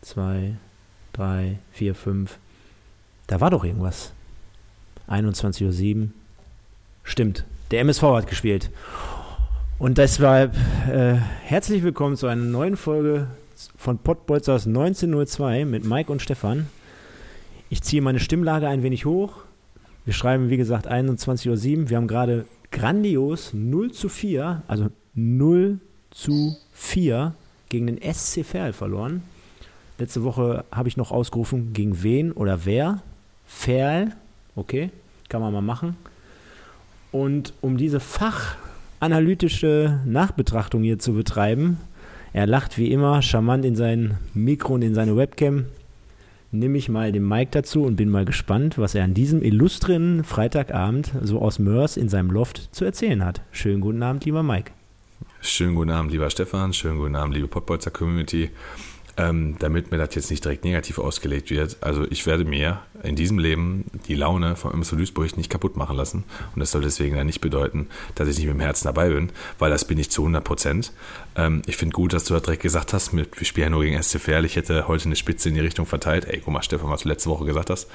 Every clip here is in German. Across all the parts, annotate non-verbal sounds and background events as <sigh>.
zwei, drei, vier, fünf. Da war doch irgendwas. 21.07 Uhr. Stimmt. Der MSV hat gespielt. Und deshalb äh, herzlich willkommen zu einer neuen Folge von Pottbolzers 1902 mit Mike und Stefan. Ich ziehe meine Stimmlage ein wenig hoch. Wir schreiben, wie gesagt, 21.07 Uhr. Wir haben gerade grandios 0 zu 4, also 0 zu 4 gegen den SC Verl verloren. Letzte Woche habe ich noch ausgerufen, gegen wen oder wer? Verl, okay, kann man mal machen. Und um diese fachanalytische Nachbetrachtung hier zu betreiben, er lacht wie immer charmant in sein Mikro und in seine Webcam, nehme ich mal den Mike dazu und bin mal gespannt, was er an diesem illustren Freitagabend so aus Mörs in seinem Loft zu erzählen hat. Schönen guten Abend, lieber Mike. Schönen guten Abend, lieber Stefan. Schönen guten Abend, liebe Pottbolzer Community. Ähm, damit mir das jetzt nicht direkt negativ ausgelegt wird, also ich werde mir in diesem Leben die Laune vom MSV Duisburg nicht kaputt machen lassen. Und das soll deswegen dann nicht bedeuten, dass ich nicht mit dem Herzen dabei bin, weil das bin ich zu 100 Prozent. Ähm, ich finde gut, dass du da direkt gesagt hast, mit, wir spielen ja nur gegen SC Verl. Ich hätte heute eine Spitze in die Richtung verteilt. Ey, guck mal, Stefan, was du letzte Woche gesagt hast.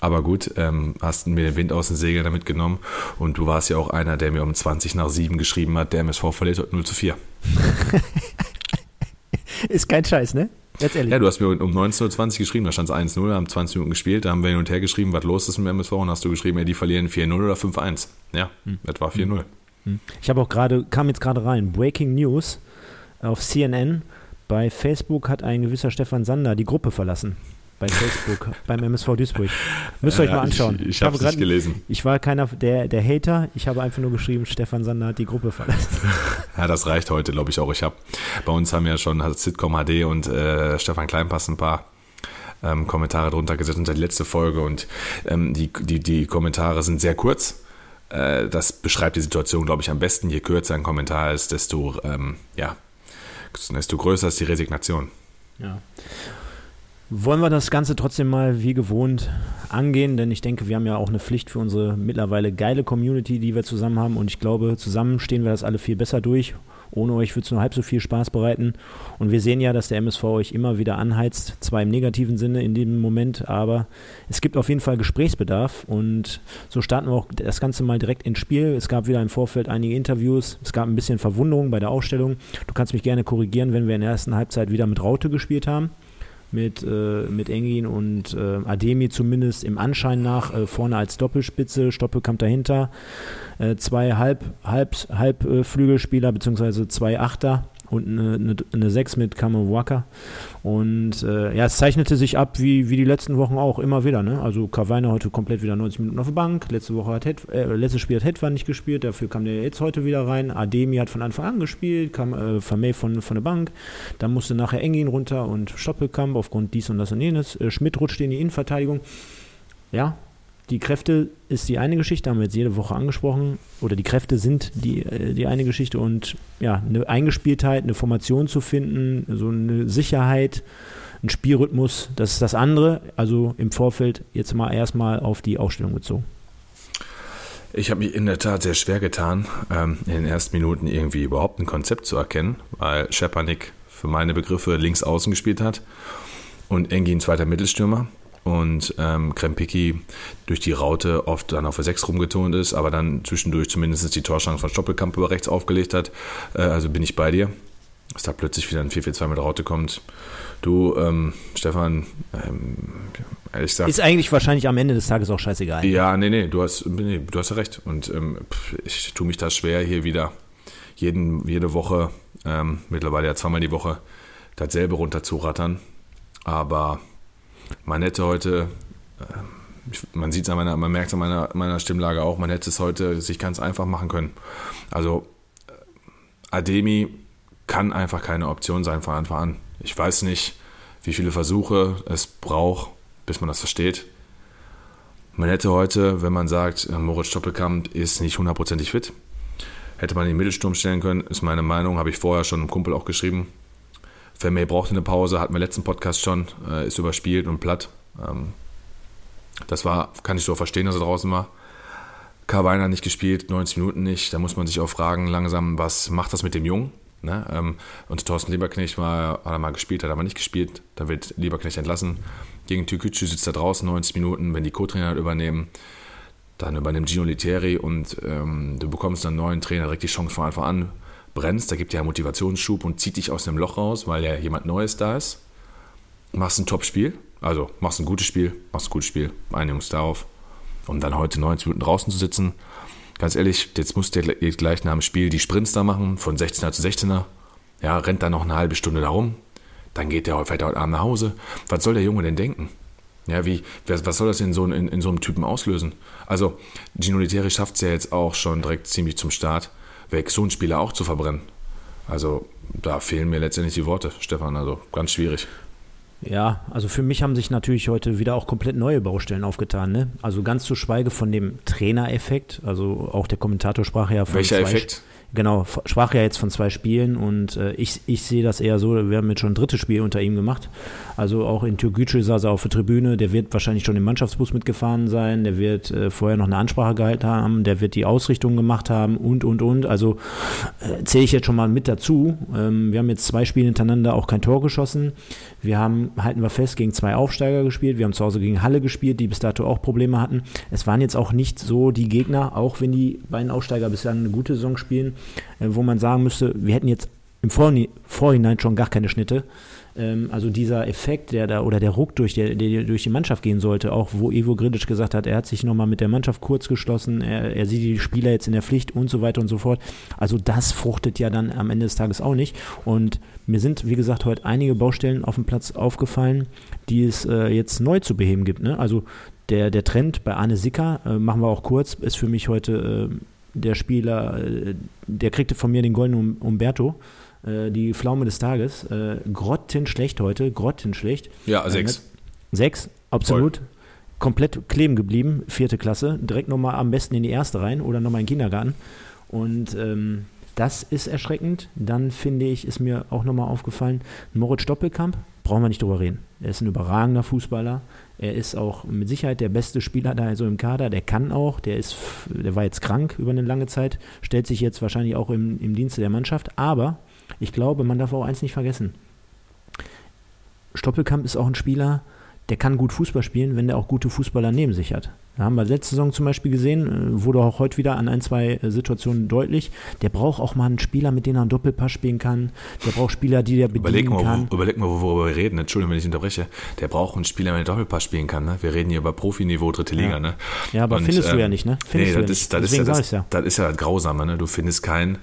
Aber gut, ähm, hast mir den Wind aus den Segeln damit genommen und du warst ja auch einer, der mir um 20 nach 7 geschrieben hat, der MSV verliert heute 0 zu 4. <laughs> <laughs> Ist kein Scheiß, ne? Jetzt ehrlich. Ja, du hast mir um 19.20 Uhr geschrieben, da stand es 1-0, haben 20 Minuten gespielt, da haben wir hin und her geschrieben, was los ist mit MSV und hast du geschrieben, ey, die verlieren 4-0 oder 5-1. Ja, hm. das war 4-0. Hm. Ich habe auch gerade, kam jetzt gerade rein, Breaking News auf CNN. Bei Facebook hat ein gewisser Stefan Sander die Gruppe verlassen bei Facebook, <laughs> beim MSV Duisburg. Müsst ihr euch mal anschauen. Ich, ich, ich habe es nicht gelesen. Ich war keiner der, der Hater, ich habe einfach nur geschrieben, Stefan Sander hat die Gruppe verlassen. <laughs> Ja, das reicht heute, glaube ich auch. Ich habe, bei uns haben ja schon Sitcom HD und äh, Stefan Kleinpass ein paar ähm, Kommentare drunter gesetzt unter die letzte Folge und ähm, die, die, die Kommentare sind sehr kurz. Äh, das beschreibt die Situation, glaube ich, am besten. Je kürzer ein Kommentar ist, desto, ähm, ja, desto größer ist die Resignation. Ja. Wollen wir das Ganze trotzdem mal wie gewohnt angehen, denn ich denke, wir haben ja auch eine Pflicht für unsere mittlerweile geile Community, die wir zusammen haben und ich glaube, zusammen stehen wir das alle viel besser durch. Ohne euch wird es nur halb so viel Spaß bereiten. Und wir sehen ja, dass der MSV euch immer wieder anheizt, zwar im negativen Sinne in dem Moment, aber es gibt auf jeden Fall Gesprächsbedarf. Und so starten wir auch das Ganze mal direkt ins Spiel. Es gab wieder im Vorfeld einige Interviews. Es gab ein bisschen Verwunderung bei der Ausstellung. Du kannst mich gerne korrigieren, wenn wir in der ersten Halbzeit wieder mit Raute gespielt haben mit, äh, mit Engin und äh, Ademi zumindest im Anschein nach äh, vorne als Doppelspitze, Stoppelkamp dahinter, äh, zwei Halb, Halb, Halbflügelspieler beziehungsweise zwei Achter und eine, eine, eine 6 mit Kamawaka. Und äh, ja, es zeichnete sich ab wie, wie die letzten Wochen auch immer wieder. Ne? Also Kavaina heute komplett wieder 90 Minuten auf der Bank. Letzte Woche hat Het, äh, letztes Spiel hat Hetwan nicht gespielt, dafür kam der jetzt heute wieder rein. Ademi hat von Anfang an gespielt, kam äh, Vermey von, von der Bank. Dann musste nachher Engin runter und Stoppelkamp aufgrund dies und das und jenes. Äh, Schmidt rutschte in die Innenverteidigung. Ja, die Kräfte ist die eine Geschichte, haben wir jetzt jede Woche angesprochen. Oder die Kräfte sind die, äh, die eine Geschichte. Und ja, eine Eingespieltheit, eine Formation zu finden, so eine Sicherheit, ein Spielrhythmus, das ist das andere. Also im Vorfeld jetzt mal erstmal auf die Ausstellung bezogen. Ich habe mich in der Tat sehr schwer getan, ähm, in den ersten Minuten irgendwie überhaupt ein Konzept zu erkennen, weil Schepanik für meine Begriffe links außen gespielt hat und Engin zweiter Mittelstürmer und ähm, Krempicki durch die Raute oft dann auf der 6 rumgetont ist, aber dann zwischendurch zumindest die Torschance von Stoppelkamp über rechts aufgelegt hat. Äh, also bin ich bei dir. Dass da plötzlich wieder ein 4-4-2 mit Raute kommt. Du, ähm, Stefan, ähm, ehrlich gesagt. Ist eigentlich wahrscheinlich am Ende des Tages auch scheißegal. Ja, nee, nee, du hast, nee, du hast ja recht. Und ähm, ich tue mich da schwer, hier wieder jeden, jede Woche, ähm, mittlerweile ja zweimal die Woche, dasselbe runterzurattern. Aber man hätte heute, äh, man sieht es an meiner, man merkt es an meiner, meiner Stimmlage auch, man hätte es heute sich ganz einfach machen können. Also äh, Ademi kann einfach keine Option sein von Anfang an. Ich weiß nicht, wie viele Versuche es braucht, bis man das versteht. Man hätte heute, wenn man sagt, äh, Moritz Stoppelkamp ist nicht hundertprozentig fit, hätte man den Mittelsturm stellen können, ist meine Meinung, habe ich vorher schon einem Kumpel auch geschrieben. Vermey brauchte eine Pause, hatten wir letzten Podcast schon, äh, ist überspielt und platt. Ähm, das war, kann ich so verstehen, dass er draußen war. Weiner nicht gespielt, 90 Minuten nicht. Da muss man sich auch fragen, langsam, was macht das mit dem Jungen? Ne? Ähm, und Thorsten Lieberknecht war, hat er mal gespielt, hat aber nicht gespielt. Dann wird Lieberknecht entlassen. Gegen Türkücü sitzt er draußen 90 Minuten. Wenn die Co-Trainer übernehmen, dann übernimmt Gino Literi und ähm, du bekommst einen neuen Trainer direkt die Chance von Anfang an. Brennst, da gibt ja Motivationsschub und zieht dich aus dem Loch raus, weil ja jemand Neues da ist. Machst ein Top-Spiel, also machst ein gutes Spiel, machst ein gutes Spiel, einigen darauf. Um dann heute 90 Minuten draußen zu sitzen, ganz ehrlich, jetzt muss der gleich nach dem Spiel die Sprints da machen, von 16er zu 16er. Ja, rennt dann noch eine halbe Stunde da rum. Dann geht der heute Abend nach Hause. Was soll der Junge denn denken? Ja, wie, was soll das in so, in, in so einem Typen auslösen? Also, Gino Literi schafft es ja jetzt auch schon direkt ziemlich zum Start, weg so einen Spieler auch zu verbrennen. Also, da fehlen mir letztendlich die Worte, Stefan. Also, ganz schwierig. Ja, also für mich haben sich natürlich heute wieder auch komplett neue Baustellen aufgetan. Ne? Also ganz zu schweige von dem Trainereffekt. Also auch der Kommentator sprach ja von. Welcher Effekt? Genau, sprach ja jetzt von zwei Spielen und äh, ich, ich sehe das eher so, wir haben jetzt schon ein drittes Spiel unter ihm gemacht. Also auch in Türkgücü saß er auf der Tribüne, der wird wahrscheinlich schon im Mannschaftsbus mitgefahren sein, der wird äh, vorher noch eine Ansprache gehalten haben, der wird die Ausrichtung gemacht haben und, und, und. Also äh, zähle ich jetzt schon mal mit dazu. Ähm, wir haben jetzt zwei Spiele hintereinander auch kein Tor geschossen. Wir haben, halten wir fest, gegen zwei Aufsteiger gespielt. Wir haben zu Hause gegen Halle gespielt, die bis dato auch Probleme hatten. Es waren jetzt auch nicht so die Gegner, auch wenn die beiden Aufsteiger bislang eine gute Saison spielen, wo man sagen müsste, wir hätten jetzt im Vorhinein schon gar keine Schnitte. Ähm, also dieser Effekt, der da oder der Ruck durch, der, der durch die Mannschaft gehen sollte, auch wo Ivo Grilic gesagt hat, er hat sich nochmal mit der Mannschaft kurz geschlossen, er, er sieht die Spieler jetzt in der Pflicht und so weiter und so fort. Also das fruchtet ja dann am Ende des Tages auch nicht. Und mir sind, wie gesagt, heute einige Baustellen auf dem Platz aufgefallen, die es äh, jetzt neu zu beheben gibt. Ne? Also der, der Trend bei Arne Sicker, äh, machen wir auch kurz, ist für mich heute äh, der Spieler, äh, der kriegte von mir den goldenen Umberto, äh, die Pflaume des Tages. Äh, grottenschlecht heute, grottenschlecht. Ja, sechs. Sechs, absolut. Voll. Komplett kleben geblieben, vierte Klasse. Direkt nochmal am besten in die erste rein oder nochmal in den Kindergarten. Und ähm, das ist erschreckend. Dann finde ich, ist mir auch nochmal aufgefallen, Moritz Doppelkamp, brauchen wir nicht drüber reden. Er ist ein überragender Fußballer. Er ist auch mit Sicherheit der beste Spieler da so im Kader. Der kann auch. Der ist, der war jetzt krank über eine lange Zeit, stellt sich jetzt wahrscheinlich auch im, im Dienste der Mannschaft. Aber ich glaube, man darf auch eins nicht vergessen. Stoppelkamp ist auch ein Spieler, der kann gut Fußball spielen, wenn der auch gute Fußballer neben sich hat. Da haben wir letzte Saison zum Beispiel gesehen, äh, wurde auch heute wieder an ein, zwei äh, Situationen deutlich. Der braucht auch mal einen Spieler, mit dem er einen Doppelpass spielen kann. Der braucht Spieler, die der bedienen überleg mal, kann. Wo, überleg mal, worüber wir reden. Entschuldigung, wenn ich unterbreche. Der braucht einen Spieler, der Doppelpass spielen kann. Ne? Wir reden hier über Profiniveau, dritte Liga. Ja, ne? ja aber Und, findest ähm, du ja nicht, ne? Findest nee, das, ist, das, ist ja, das, ja. das ist ja das Grausame. Ne? Du findest keinen,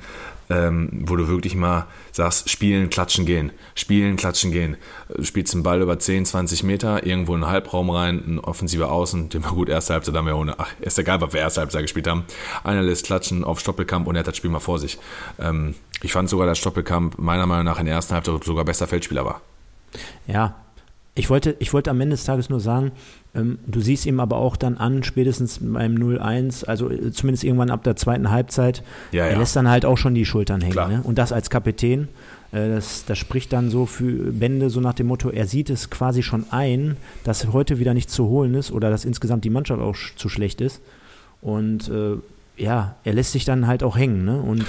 ähm, wo du wirklich mal sagst, spielen, klatschen, gehen. Spielen, klatschen, gehen. Du spielst den Ball über 10, 20 Meter, irgendwo in den Halbraum rein, ein offensiver Außen, den wir gut erste Halbzeit haben wir ohne, ach, ist egal, was wir erste Halbzeit gespielt haben. Einer lässt klatschen auf Stoppelkamp und er hat das Spiel mal vor sich. Ähm, ich fand sogar, dass Stoppelkamp meiner Meinung nach in der ersten Halbzeit sogar besser Feldspieler war. Ja, ich wollte, ich wollte am Ende des Tages nur sagen, du siehst ihm aber auch dann an, spätestens beim 0-1, also äh, zumindest irgendwann ab der zweiten Halbzeit, ja, er lässt dann halt auch schon die Schultern hängen. Ne? Und das als Kapitän, äh, das, das spricht dann so für Bände, so nach dem Motto, er sieht es quasi schon ein, dass heute wieder nichts zu holen ist oder dass insgesamt die Mannschaft auch zu schlecht ist. Und äh, ja, er lässt sich dann halt auch hängen. Ne? Und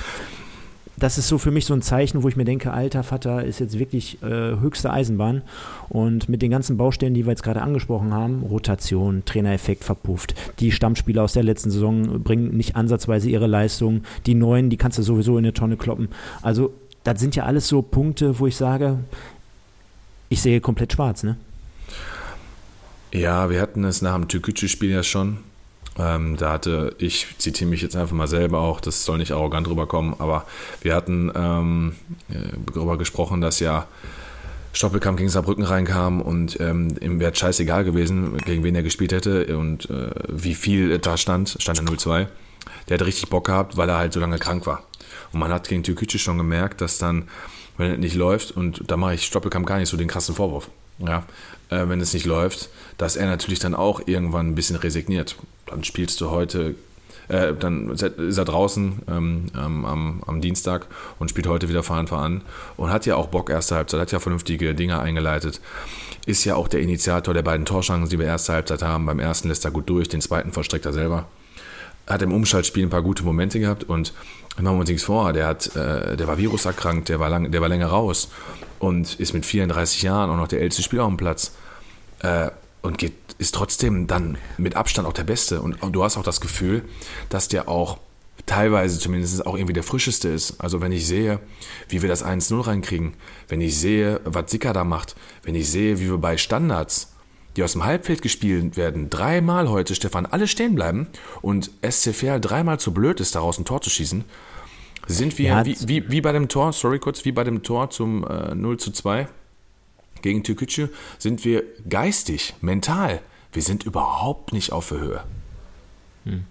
das ist so für mich so ein Zeichen, wo ich mir denke, alter Vater ist jetzt wirklich äh, höchste Eisenbahn. Und mit den ganzen Baustellen, die wir jetzt gerade angesprochen haben, Rotation, Trainereffekt verpufft, die Stammspieler aus der letzten Saison bringen nicht ansatzweise ihre Leistung, die neuen, die kannst du sowieso in eine Tonne kloppen. Also das sind ja alles so Punkte, wo ich sage, ich sehe komplett schwarz, ne? Ja, wir hatten es nach dem Türkgücü-Spiel ja schon. Ähm, da hatte, ich zitiere mich jetzt einfach mal selber auch, das soll nicht arrogant rüberkommen, aber wir hatten ähm, äh, darüber gesprochen, dass ja Stoppelkamp gegen Saarbrücken reinkam und ähm, ihm wäre scheißegal gewesen, gegen wen er gespielt hätte und äh, wie viel da stand, stand er 0-2. Der hat richtig Bock gehabt, weil er halt so lange krank war. Und man hat gegen Türkücü schon gemerkt, dass dann, wenn es nicht läuft, und da mache ich Stoppelkamp gar nicht so den krassen Vorwurf. Ja, äh, wenn es nicht läuft, dass er natürlich dann auch irgendwann ein bisschen resigniert. Dann spielst du heute äh, dann ist er draußen ähm, am, am, Dienstag und spielt heute wieder von Anfang an und hat ja auch Bock erste Halbzeit, hat ja vernünftige Dinge eingeleitet. Ist ja auch der Initiator der beiden Torschancen, die wir erste Halbzeit haben. Beim ersten lässt er gut durch, den zweiten verstreckt er selber. Hat im Umschaltspiel ein paar gute Momente gehabt und machen wir uns nichts vor, der, hat, äh, der war viruserkrankt, der war, lang, der war länger raus und ist mit 34 Jahren auch noch der älteste Spieler auf dem Platz. Äh, und geht, ist trotzdem dann mit Abstand auch der Beste. Und du hast auch das Gefühl, dass der auch teilweise zumindest auch irgendwie der frischeste ist. Also wenn ich sehe, wie wir das 1-0 reinkriegen, wenn ich sehe, was Sicker da macht, wenn ich sehe, wie wir bei Standards, die aus dem Halbfeld gespielt werden, dreimal heute, Stefan, alle stehen bleiben und SC Verl dreimal zu blöd ist, daraus ein Tor zu schießen, sind wir, wie, wie, wie, bei dem Tor, sorry kurz, wie bei dem Tor zum äh, 0 zu 2, gegen Türkgücü sind wir geistig, mental, wir sind überhaupt nicht auf der Höhe. Hm.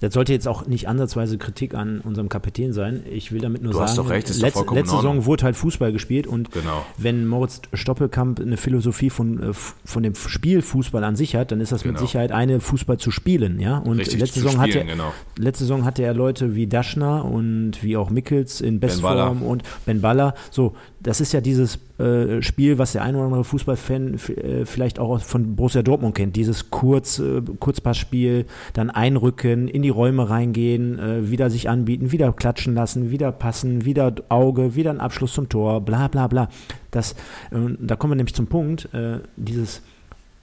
Das sollte jetzt auch nicht ansatzweise Kritik an unserem Kapitän sein. Ich will damit nur du sagen, recht, letzte, letzte Saison wurde halt Fußball gespielt und genau. wenn Moritz Stoppelkamp eine Philosophie von, äh, von dem Spielfußball an sich hat, dann ist das genau. mit Sicherheit eine Fußball zu spielen, ja. Und Richtig, letzte Saison, spielen, hatte, genau. letzte Saison hatte er Leute wie Daschner und wie auch Mickels in Bestform und Ben Baller. So, das ist ja dieses äh, Spiel, was der ein oder andere Fußballfan äh, vielleicht auch von Borussia Dortmund kennt. Dieses Kurz, äh, Kurzpassspiel, dann einrücken, in die Räume reingehen, wieder sich anbieten, wieder klatschen lassen, wieder passen, wieder Auge, wieder ein Abschluss zum Tor, bla bla bla. Das, da kommen wir nämlich zum Punkt, dieses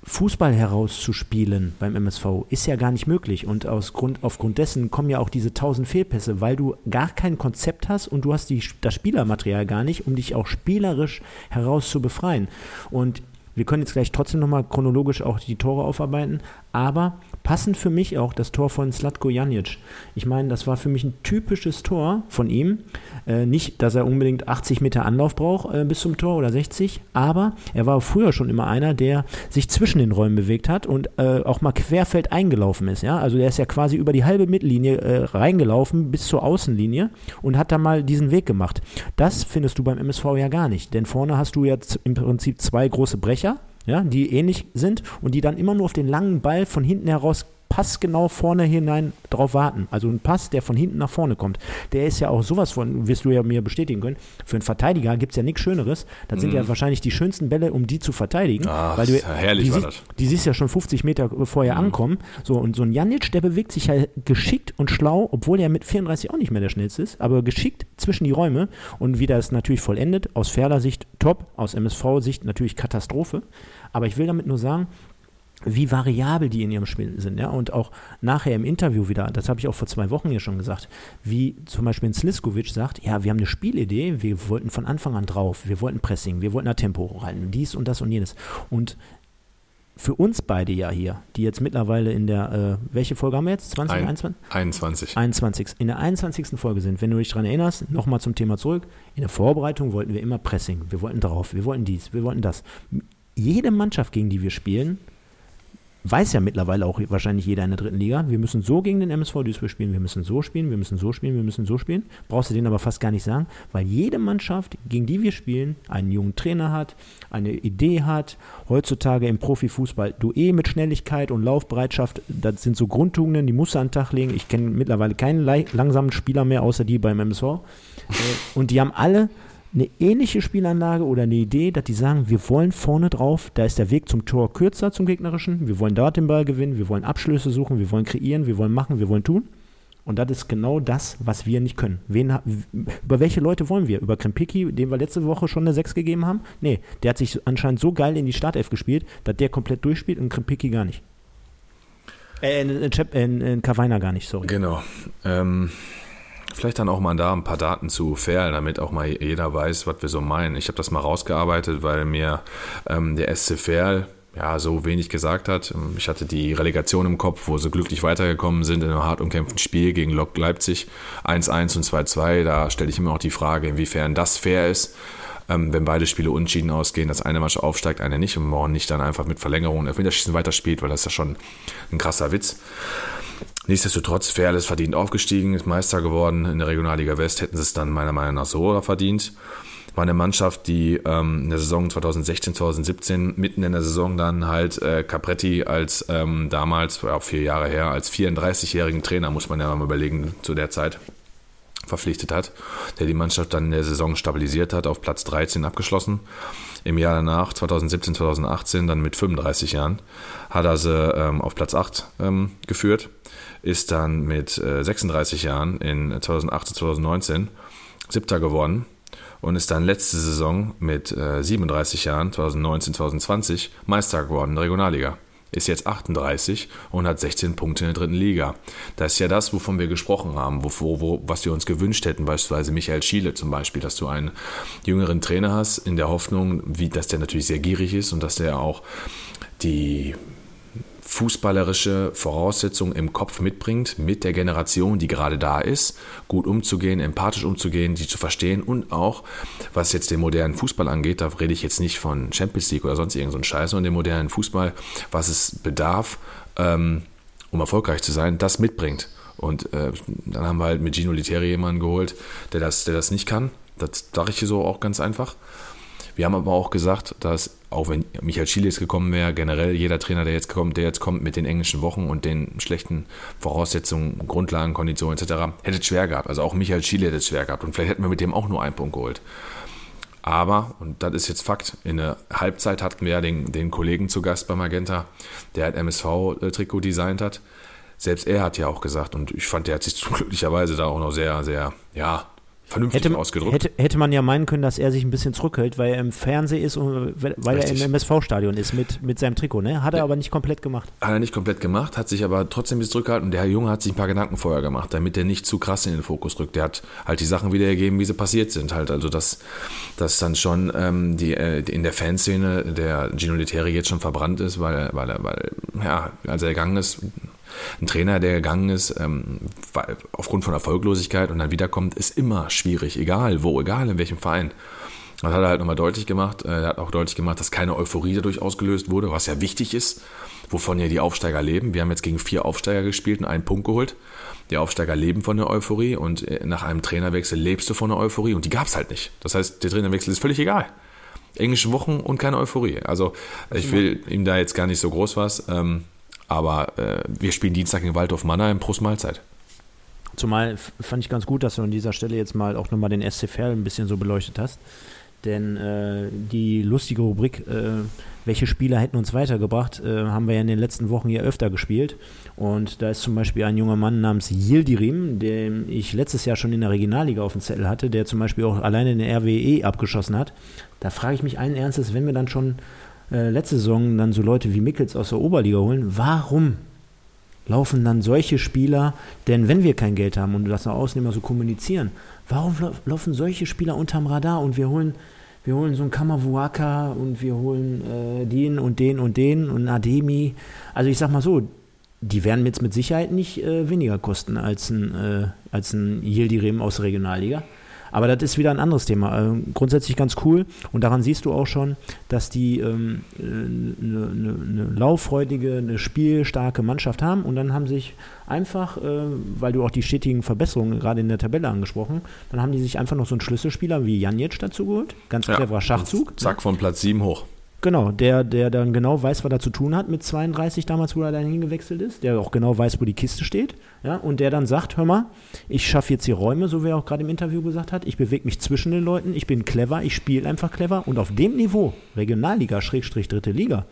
Fußball herauszuspielen beim MSV ist ja gar nicht möglich und aus Grund, aufgrund dessen kommen ja auch diese tausend Fehlpässe, weil du gar kein Konzept hast und du hast die, das Spielermaterial gar nicht, um dich auch spielerisch heraus zu befreien. Und wir können jetzt gleich trotzdem nochmal chronologisch auch die Tore aufarbeiten, aber Passend für mich auch das Tor von Slatko Janic. Ich meine, das war für mich ein typisches Tor von ihm. Äh, nicht, dass er unbedingt 80 Meter Anlauf braucht äh, bis zum Tor oder 60, aber er war früher schon immer einer, der sich zwischen den Räumen bewegt hat und äh, auch mal querfeld eingelaufen ist. Ja? Also er ist ja quasi über die halbe Mittellinie äh, reingelaufen bis zur Außenlinie und hat da mal diesen Weg gemacht. Das findest du beim MSV ja gar nicht, denn vorne hast du jetzt im Prinzip zwei große Brecher ja, die ähnlich sind und die dann immer nur auf den langen Ball von hinten heraus passgenau vorne hinein drauf warten. Also ein Pass, der von hinten nach vorne kommt. Der ist ja auch sowas von, wirst du ja mir bestätigen können, für einen Verteidiger gibt es ja nichts Schöneres. Das mm. sind ja mhm. wahrscheinlich die schönsten Bälle, um die zu verteidigen. Ach, weil du, herrlich die, war das. Die siehst ja schon 50 Meter vorher mm. ankommen. So, und so ein Janic, der bewegt sich ja geschickt und schlau, obwohl er mit 34 auch nicht mehr der schnellste ist, aber geschickt zwischen die Räume und wie das natürlich vollendet, aus Ferler Sicht top, aus MSV-Sicht natürlich Katastrophe. Aber ich will damit nur sagen, wie variabel die in ihrem Spiel sind. Ja? Und auch nachher im Interview wieder, das habe ich auch vor zwei Wochen hier schon gesagt, wie zum Beispiel ein Sliskovic sagt, ja, wir haben eine Spielidee, wir wollten von Anfang an drauf, wir wollten Pressing, wir wollten da Tempo hochhalten, dies und das und jenes. Und für uns beide ja hier, die jetzt mittlerweile in der, äh, welche Folge haben wir jetzt? 20, Ein, 21? 21. 21. In der 21. Folge sind, wenn du dich daran erinnerst, nochmal zum Thema zurück. In der Vorbereitung wollten wir immer Pressing, wir wollten drauf, wir wollten dies, wir wollten das jede Mannschaft, gegen die wir spielen, weiß ja mittlerweile auch wahrscheinlich jeder in der dritten Liga, wir müssen so gegen den MSV Duisburg spielen, wir müssen so spielen, wir müssen so spielen, wir müssen so spielen. Brauchst du den aber fast gar nicht sagen, weil jede Mannschaft, gegen die wir spielen, einen jungen Trainer hat, eine Idee hat. Heutzutage im Profifußball du eh mit Schnelligkeit und Laufbereitschaft, das sind so Grundtugenden, die musst du an den Tag legen. Ich kenne mittlerweile keinen langsamen Spieler mehr, außer die beim MSV. Äh, und die haben alle eine ähnliche Spielanlage oder eine Idee, dass die sagen, wir wollen vorne drauf, da ist der Weg zum Tor kürzer zum gegnerischen, wir wollen dort den Ball gewinnen, wir wollen Abschlüsse suchen, wir wollen kreieren, wir wollen machen, wir wollen tun. Und das ist genau das, was wir nicht können. Wen, über welche Leute wollen wir? Über Krempicki, dem wir letzte Woche schon eine 6 gegeben haben? Nee, der hat sich anscheinend so geil in die Startelf gespielt, dass der komplett durchspielt und Krempicki gar nicht. Äh, in, in, in, in Kavaina gar nicht, sorry. Genau. Ähm, Vielleicht dann auch mal da ein paar Daten zu Ferl, damit auch mal jeder weiß, was wir so meinen. Ich habe das mal rausgearbeitet, weil mir ähm, der SC Ferl ja, so wenig gesagt hat. Ähm, ich hatte die Relegation im Kopf, wo sie glücklich weitergekommen sind in einem hart umkämpften Spiel gegen Lok Leipzig 1-1 und 2-2. Da stelle ich immer noch die Frage, inwiefern das fair ist, ähm, wenn beide Spiele unschieden ausgehen, dass eine Mannschaft aufsteigt, eine nicht und morgen nicht dann einfach mit Verlängerung und Elfmeterschießen weiterspielt, weil das ist ja schon ein krasser Witz. Nichtsdestotrotz, Ferl ist verdient aufgestiegen, ist Meister geworden in der Regionalliga West, hätten sie es dann meiner Meinung nach so verdient. war eine Mannschaft, die ähm, in der Saison 2016, 2017 mitten in der Saison dann halt äh, Capretti als ähm, damals, auch vier Jahre her, als 34-jährigen Trainer, muss man ja mal überlegen, zu der Zeit verpflichtet hat, der die Mannschaft dann in der Saison stabilisiert hat, auf Platz 13 abgeschlossen. Im Jahr danach, 2017, 2018, dann mit 35 Jahren, hat er sie ähm, auf Platz 8 ähm, geführt, ist dann mit äh, 36 Jahren in 2018, 2019 siebter geworden und ist dann letzte Saison mit äh, 37 Jahren, 2019, 2020, Meister geworden in der Regionalliga ist jetzt 38 und hat 16 Punkte in der dritten Liga. Das ist ja das, wovon wir gesprochen haben, wo, wo, was wir uns gewünscht hätten, beispielsweise Michael Schiele zum Beispiel, dass du einen jüngeren Trainer hast, in der Hoffnung, wie, dass der natürlich sehr gierig ist und dass der auch die fußballerische Voraussetzungen im Kopf mitbringt, mit der Generation, die gerade da ist, gut umzugehen, empathisch umzugehen, die zu verstehen und auch, was jetzt den modernen Fußball angeht, da rede ich jetzt nicht von Champions League oder sonst irgendein so Scheiß, sondern den modernen Fußball, was es bedarf, ähm, um erfolgreich zu sein, das mitbringt. Und äh, dann haben wir halt mit Gino Literi jemanden geholt, der das, der das nicht kann. Das sage ich hier so auch ganz einfach. Wir haben aber auch gesagt, dass auch wenn Michael Schiele jetzt gekommen wäre, generell jeder Trainer, der jetzt kommt, der jetzt kommt mit den englischen Wochen und den schlechten Voraussetzungen, Grundlagen, Konditionen etc., hätte es schwer gehabt. Also auch Michael Schiele hätte es schwer gehabt und vielleicht hätten wir mit dem auch nur einen Punkt geholt. Aber, und das ist jetzt Fakt, in der Halbzeit hatten wir ja den, den Kollegen zu Gast bei Magenta, der halt MSV-Trikot designt hat. Selbst er hat ja auch gesagt, und ich fand, der hat sich <laughs> glücklicherweise da auch noch sehr, sehr, ja, vernünftig hätte, ausgedrückt. Hätte, hätte man ja meinen können, dass er sich ein bisschen zurückhält, weil er im Fernsehen ist und weil Richtig. er im MSV-Stadion ist mit, mit seinem Trikot. Ne? Hat er ja. aber nicht komplett gemacht. Hat er nicht komplett gemacht, hat sich aber trotzdem ein bisschen zurückgehalten. Und der Junge hat sich ein paar Gedanken vorher gemacht, damit er nicht zu krass in den Fokus rückt. Der hat halt die Sachen wiedergegeben, wie sie passiert sind. Halt, also dass, dass dann schon ähm, die, äh, in der Fanszene der Gino Leteri jetzt schon verbrannt ist, weil, weil, weil ja, als er gegangen ist, ein Trainer, der gegangen ist, ähm, aufgrund von Erfolglosigkeit und dann wiederkommt, ist immer schwierig, egal wo, egal in welchem Verein. Das hat er halt nochmal deutlich gemacht. Er hat auch deutlich gemacht, dass keine Euphorie dadurch ausgelöst wurde, was ja wichtig ist, wovon ja die Aufsteiger leben. Wir haben jetzt gegen vier Aufsteiger gespielt und einen Punkt geholt. Die Aufsteiger leben von der Euphorie und äh, nach einem Trainerwechsel lebst du von der Euphorie und die gab es halt nicht. Das heißt, der Trainerwechsel ist völlig egal. Englische Wochen und keine Euphorie. Also ich will ihm da jetzt gar nicht so groß was. Ähm, aber äh, wir spielen Dienstag in Waldorf Mannheim, Prost Mahlzeit. Zumal fand ich ganz gut, dass du an dieser Stelle jetzt mal auch nochmal den SC Verl ein bisschen so beleuchtet hast. Denn äh, die lustige Rubrik, äh, welche Spieler hätten uns weitergebracht, äh, haben wir ja in den letzten Wochen hier öfter gespielt. Und da ist zum Beispiel ein junger Mann namens Yildirim, den ich letztes Jahr schon in der Regionalliga auf dem Zettel hatte, der zum Beispiel auch alleine in der RWE abgeschossen hat. Da frage ich mich allen Ernstes, wenn wir dann schon äh, letzte Saison dann so Leute wie Mickels aus der Oberliga holen, warum laufen dann solche Spieler, denn wenn wir kein Geld haben und das nach außen so kommunizieren, warum laufen solche Spieler unterm Radar und wir holen, wir holen so einen Kamavuaka und wir holen äh, den und den und den und Ademi. Also ich sag mal so, die werden jetzt mit Sicherheit nicht äh, weniger kosten als ein, äh, als ein Yildirim aus der Regionalliga. Aber das ist wieder ein anderes Thema. Also grundsätzlich ganz cool und daran siehst du auch schon, dass die ähm, eine, eine, eine lauffreudige, eine spielstarke Mannschaft haben und dann haben sich einfach, äh, weil du auch die stetigen Verbesserungen gerade in der Tabelle angesprochen, dann haben die sich einfach noch so einen Schlüsselspieler wie Janic dazu geholt. Ganz cleverer ja, Schachzug. Zack, von Platz 7 hoch. Genau, der, der dann genau weiß, was er zu tun hat mit 32 damals, wo er dann hingewechselt ist, der auch genau weiß, wo die Kiste steht, ja, und der dann sagt, hör mal, ich schaffe jetzt hier Räume, so wie er auch gerade im Interview gesagt hat, ich bewege mich zwischen den Leuten, ich bin clever, ich spiele einfach clever und auf dem Niveau, Regionalliga, Schrägstrich, dritte Liga,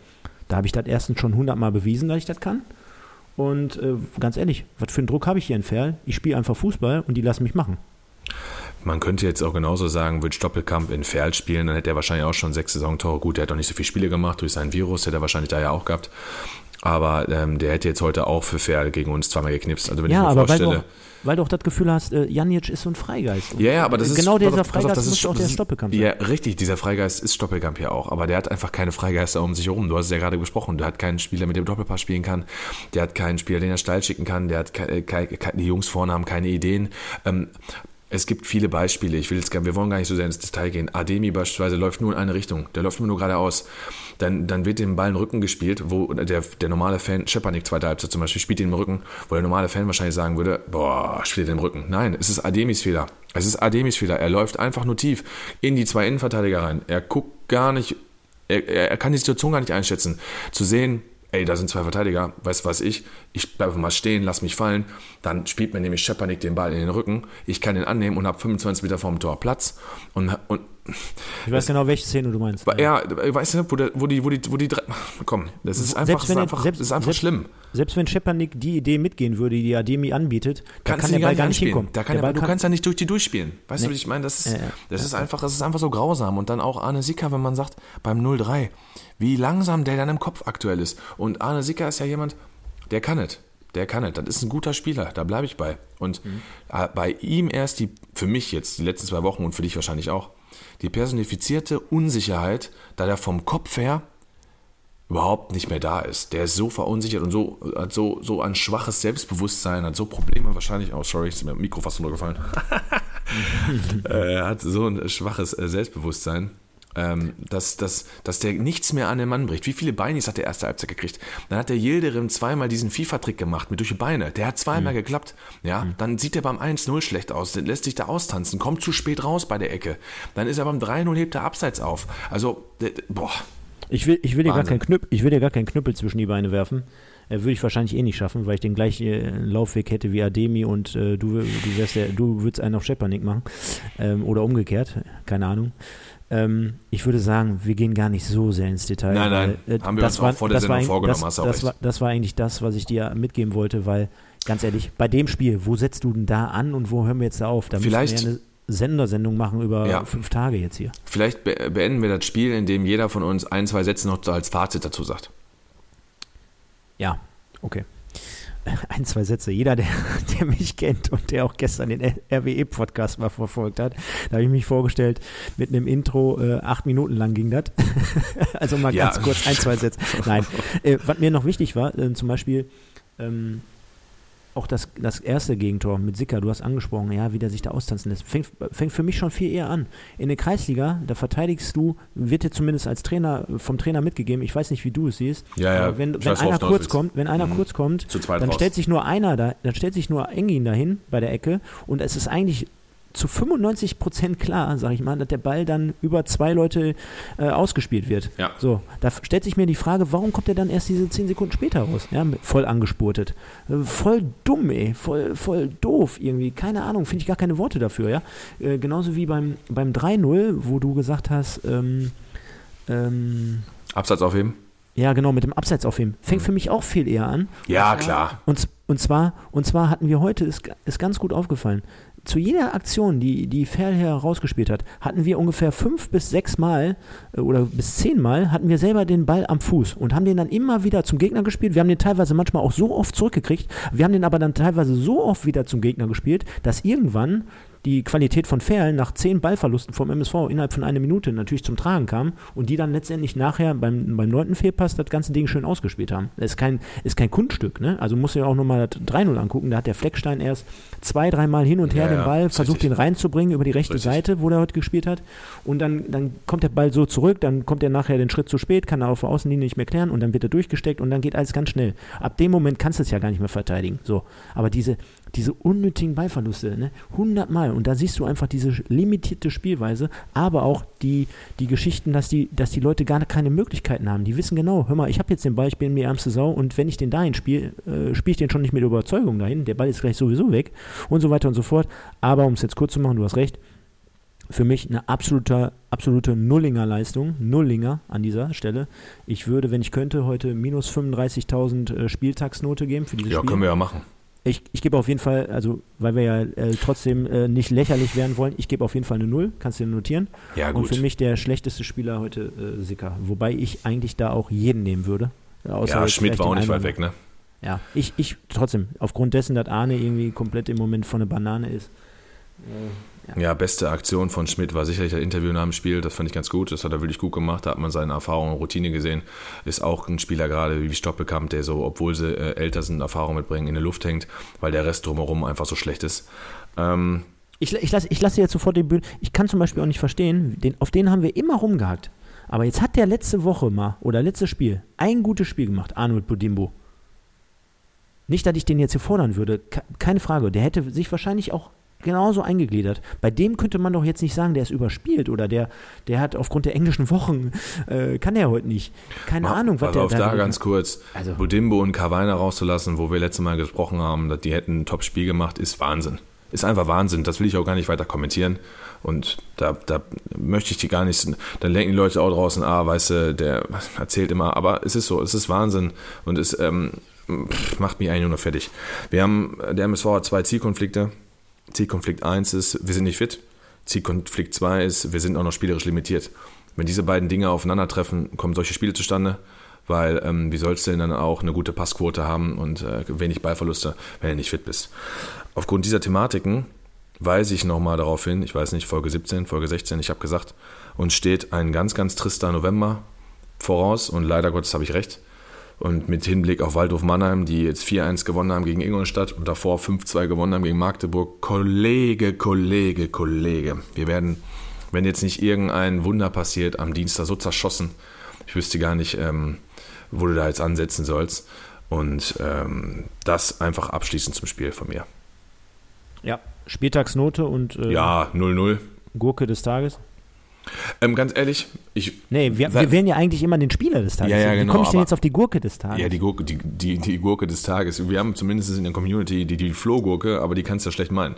da habe ich das erstens schon hundertmal bewiesen, dass ich das kann. Und äh, ganz ehrlich, was für einen Druck habe ich hier in Ferl? Ich spiele einfach Fußball und die lassen mich machen. Man könnte jetzt auch genauso sagen, würde Stoppelkamp in Ferl spielen, dann hätte er wahrscheinlich auch schon sechs Saisontore. Gut, der hat auch nicht so viele Spiele gemacht durch sein Virus, hätte er wahrscheinlich da ja auch gehabt. Aber ähm, der hätte jetzt heute auch für Ferl gegen uns zweimal geknipst. Also wenn ja, ich mir aber vorstelle. Weil du, auch, weil du auch das Gefühl hast, äh, Janic ist so ein Freigeist. Ja, ja, aber das ist genau dieser auf, Freigeist auf, muss auch der Stoppelkamp sein. Ja, richtig, dieser Freigeist ist Stoppelkamp ja auch. Aber der hat einfach keine Freigeister um sich herum. Du hast es ja gerade besprochen. Der hat keinen Spieler, mit dem Doppelpass spielen kann. Der hat keinen Spieler, den er steil schicken kann. Der hat keine, keine, die Jungs vorne haben keine Ideen. Ähm, es gibt viele Beispiele. Ich will jetzt, wir wollen gar nicht so sehr ins Detail gehen. Ademi beispielsweise läuft nur in eine Richtung. Der läuft immer nur geradeaus. Dann, dann wird dem Ball in den Rücken gespielt, wo der, der normale Fan, Schepanik zweite Halbzeit zum Beispiel, spielt ihn im Rücken, wo der normale Fan wahrscheinlich sagen würde, boah, spielt den im Rücken. Nein, es ist Ademis Fehler. Es ist Ademis Fehler. Er läuft einfach nur tief in die zwei Innenverteidiger rein. Er guckt gar nicht, er, er kann die Situation gar nicht einschätzen. Zu sehen, ey, da sind zwei Verteidiger, weißt du was ich, ich bleibe mal stehen, lass mich fallen, dann spielt mir nämlich Schepanik den Ball in den Rücken, ich kann ihn annehmen und habe 25 Meter vorm Tor Platz und, und ich weiß genau, welche Szene du meinst. Ja, weißt du, wo, der, wo die, wo die, wo die, <laughs> komm, das ist einfach, selbst das ist einfach, selbst, ist einfach selbst, schlimm. Selbst wenn Schepanik die Idee mitgehen würde, die Ademi anbietet, da kann der Ball gar nicht hinkommen. Da kann der, der du kann, kannst ja nicht durch die durchspielen. Weißt nee. du, was ich meine? Das ist, ja, ja. das ist einfach, das ist einfach so grausam. Und dann auch Arne Sicker, wenn man sagt, beim 0-3, wie langsam der dann im Kopf aktuell ist. Und Arne Sicker ist ja jemand, der kann es. Der kann es. Das ist ein guter Spieler. Da bleibe ich bei. Und mhm. Äh, bei ihm erst die, für mich jetzt, die letzten zwei Wochen und für dich wahrscheinlich auch, die personifizierte Unsicherheit, da der vom Kopf her überhaupt nicht mehr da ist. Der ist so verunsichert und so, hat so, so ein schwaches Selbstbewusstsein, hat so Probleme wahrscheinlich, oh sorry, ist mir im Mikro fast runtergefallen. er <laughs> <laughs> hat so ein schwaches äh, Selbstbewusstsein ähm, dass, dass, dass der nichts mehr an den Mann bricht. Wie viele Beinis hat der erste Halbzeit gekriegt? Dann hat der Yildirim zweimal diesen FIFA-Trick gemacht mit durch die Beine. Der hat zweimal mhm. geklappt. Ja, mhm. dann sieht er beim 1-0 schlecht aus, lässt sich da austanzen, kommt zu spät raus bei der Ecke. Dann ist er beim 3-0 hebt er abseits auf. Also, boah. Ich will, ich will, dir gar kein Knüppel, ich will dir gar keinen Knüppel zwischen die Beine werfen. Äh, würde ich wahrscheinlich eh nicht schaffen, weil ich den gleichen äh, Laufweg hätte wie Ademi und äh, du, du, wärst der, du würdest einen auf Schepanik machen. Ähm, oder umgekehrt, keine Ahnung. Ähm, ich würde sagen, wir gehen gar nicht so sehr ins Detail. Nein, nein, weil, äh, haben wir uns war, auch vor der Sendung vorgenommen, das, hast du das, war, das war eigentlich das, was ich dir mitgeben wollte, weil, ganz ehrlich, bei dem Spiel, wo setzt du denn da an und wo hören wir jetzt da auf? Da Vielleicht, müssen wir ja eine Sendersendung machen über ja. fünf Tage jetzt hier. Vielleicht beenden wir das Spiel, indem jeder von uns ein, zwei Sätze noch als Fazit dazu sagt. Ja, okay ein, zwei Sätze. Jeder, der, <laughs> der mich kennt und der auch gestern den RWE-Podcast mal verfolgt hat, da habe ich mich vorgestellt mit einem Intro, äh, acht Minuten lang ging das. <laughs> also mal ja. ganz kurz, ein, zwei Sätze. Nein, <laughs> äh, was mir noch wichtig war, äh, zum Beispiel, ähm, auch das, das erste Gegentor mit Sicker, du hast angesprochen, ja, wie der sich da austanzen lässt, fängt, fängt für mich schon viel eher an. In der Kreisliga, da verteidigst du, wird dir zumindest als Trainer vom Trainer mitgegeben, ich weiß nicht, wie du es siehst, ja, ja, wenn, wenn einer kurz kommt, wenn einer mhm. kurz kommt, dann raus. stellt sich nur einer da, dann stellt sich nur Engin dahin bei der Ecke und es ist eigentlich zu 95 Prozent klar, sage ich mal, dass der Ball dann über zwei Leute äh, ausgespielt wird. Ja. So, da stellt sich mir die Frage, warum kommt er dann erst diese 10 Sekunden später raus? Ja, voll angespurtet. Äh, voll dumm, ey. Voll, voll doof irgendwie. Keine Ahnung, finde ich gar keine Worte dafür, ja. Äh, genauso wie beim, beim 3-0, wo du gesagt hast, ähm, ähm, Absatz aufheben? Ja, genau, mit dem Abseits aufheben. Fängt hm. für mich auch viel eher an. Ja, klar. Und, und, zwar, und zwar hatten wir heute, ist, ist ganz gut aufgefallen, zu jeder Aktion, die, die Ferl herausgespielt hat, hatten wir ungefähr fünf bis sechs Mal äh, oder bis zehn Mal hatten wir selber den Ball am Fuß und haben den dann immer wieder zum Gegner gespielt. Wir haben den teilweise manchmal auch so oft zurückgekriegt. Wir haben den aber dann teilweise so oft wieder zum Gegner gespielt, dass irgendwann die Qualität von Ferl nach zehn Ballverlusten vom MSV innerhalb von einer Minute natürlich zum Tragen kam und die dann letztendlich nachher beim, beim neunten Fehlpass das ganze Ding schön ausgespielt haben. Das ist kein, ist kein Kunststück, ne? Also muss ja auch nochmal 3-0 angucken. Da hat der Fleckstein erst zwei, dreimal hin und her ja, den Ball, versucht richtig. den reinzubringen über die rechte richtig. Seite, wo der heute gespielt hat. Und dann, dann kommt der Ball so zurück, dann kommt er nachher den Schritt zu spät, kann er auf der Außenlinie nicht mehr klären und dann wird er durchgesteckt und dann geht alles ganz schnell. Ab dem Moment kannst du es ja gar nicht mehr verteidigen. So. Aber diese, diese unnötigen Ballverluste, ne? 100 Mal. Und da siehst du einfach diese limitierte Spielweise, aber auch die, die Geschichten, dass die, dass die Leute gar keine Möglichkeiten haben. Die wissen genau, hör mal, ich habe jetzt den Ball, ich bin mir ärmste Sau und wenn ich den dahin spiele, äh, spiele ich den schon nicht mit Überzeugung dahin. Der Ball ist gleich sowieso weg und so weiter und so fort. Aber um es jetzt kurz zu machen, du hast recht, für mich eine absolute, absolute Nullinger Leistung, Nullinger an dieser Stelle. Ich würde, wenn ich könnte, heute minus 35.000 äh, Spieltagsnote geben für dieses ja, Spiel. Können wir ja machen. Ich, ich gebe auf jeden Fall, also weil wir ja äh, trotzdem äh, nicht lächerlich werden wollen, ich gebe auf jeden Fall eine Null, kannst du dir notieren. Ja, gut. Und für mich der schlechteste Spieler heute äh, Sicker. Wobei ich eigentlich da auch jeden nehmen würde. ja, Schmidt war auch nicht weit weg, ne? Ja, ich, ich trotzdem, aufgrund dessen, dass Arne irgendwie komplett im Moment von der Banane ist. Äh, ja. ja. beste Aktion von Schmidt war sicherlich das Interview nach dem Spiel. Das fand ich ganz gut. Das hat er wirklich gut gemacht. Da hat man seine Erfahrung und Routine gesehen. Ist auch ein Spieler gerade wie Stoppelkamp, der so, obwohl sie äh, älter sind, Erfahrung mitbringen, in der Luft hängt, weil der Rest drumherum einfach so schlecht ist. Ähm, Ich, ich lasse ich lass jetzt sofort den Bühne. Ich kann zum Beispiel auch nicht verstehen, den, auf den haben wir immer rumgehackt. Aber jetzt hat der letzte Woche mal oder letztes Spiel ein gutes Spiel gemacht, Arnold Budimbo. Nicht, dass ich den jetzt hier fordern würde, keine Frage. Der hätte sich wahrscheinlich auch genauso eingegliedert. Bei dem könnte man doch jetzt nicht sagen, der ist überspielt oder der, der hat aufgrund der englischen Wochen, äh, kann der heute nicht. Keine Mal, Ahnung, was der auf da, da ganz kurz, also, Budimbo und Carweiner rauszulassen, wo wir letztes Mal gesprochen haben, dass die hätten ein Top-Spiel gemacht, ist Wahnsinn. Ist einfach Wahnsinn. Das will ich auch gar nicht weiter kommentieren. Und da, da möchte ich die gar nicht. Dann denken die Leute auch draußen, ah, weißt du, der erzählt immer. Aber es ist so, es ist Wahnsinn. Und es ähm, macht mich eigentlich nur noch fertig. Wir haben, der MSV hat zwei Zielkonflikte. Zielkonflikt 1 ist, wir sind nicht fit. Zielkonflikt 2 ist, wir sind auch noch spielerisch limitiert. Wenn diese beiden Dinge aufeinandertreffen, kommen solche Spiele zustande, weil ähm, wie sollst du denn dann auch eine gute Passquote haben und äh, wenig Ballverluste, wenn du nicht fit bist. Aufgrund dieser Thematiken weise ich nochmal darauf hin, ich weiß nicht, Folge 17, Folge 16, ich habe gesagt, uns steht ein ganz, ganz trister November voraus und leider Gottes habe ich recht. Und mit Hinblick auf Waldhof Mannheim, die jetzt 4-1 gewonnen haben gegen Ingolstadt und davor 5-2 gewonnen haben gegen Magdeburg. Kollege, Kollege, Kollege. Wir werden, wenn jetzt nicht irgendein Wunder passiert, am Dienstag so zerschossen. Ich wüsste gar nicht, ähm, wo du da jetzt ansetzen sollst. Und ähm, das einfach abschließend zum Spiel von mir. Ja, Spieltagsnote und äh, ja, 0-0. Gurke des Tages. Ähm, ganz ehrlich, ich. Nee, wir, wir wählen ja eigentlich immer den Spieler des Tages. Ja, ja, genau, Wie komme ich denn jetzt auf die Gurke des Tages? Ja, die Gurke, die, die, die Gurke des Tages. Wir haben zumindest in der Community die, die Flohgurke, aber die kannst du ja schlecht meinen.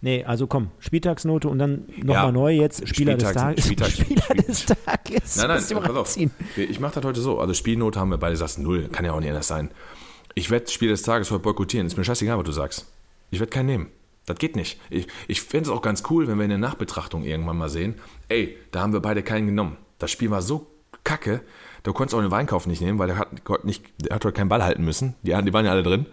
Nee, also komm, Spieltagsnote und dann nochmal ja, neu jetzt Spieler des Tages. Spieltags, <laughs> Spieler Spiel, des Tages. Nein, nein, pass auf. Ich mache das heute so. Also Spielnote haben wir beide sagst null. Kann ja auch nicht anders sein. Ich werde Spieler des Tages heute boykottieren. Ist mir scheißegal, was du sagst. Ich werde keinen nehmen. Das geht nicht. Ich, ich fände es auch ganz cool, wenn wir in der Nachbetrachtung irgendwann mal sehen, ey, da haben wir beide keinen genommen. Das Spiel war so kacke, du konntest auch den Weinkauf nicht nehmen, weil der hat, nicht, der hat heute keinen Ball halten müssen. Die, die waren ja alle drin.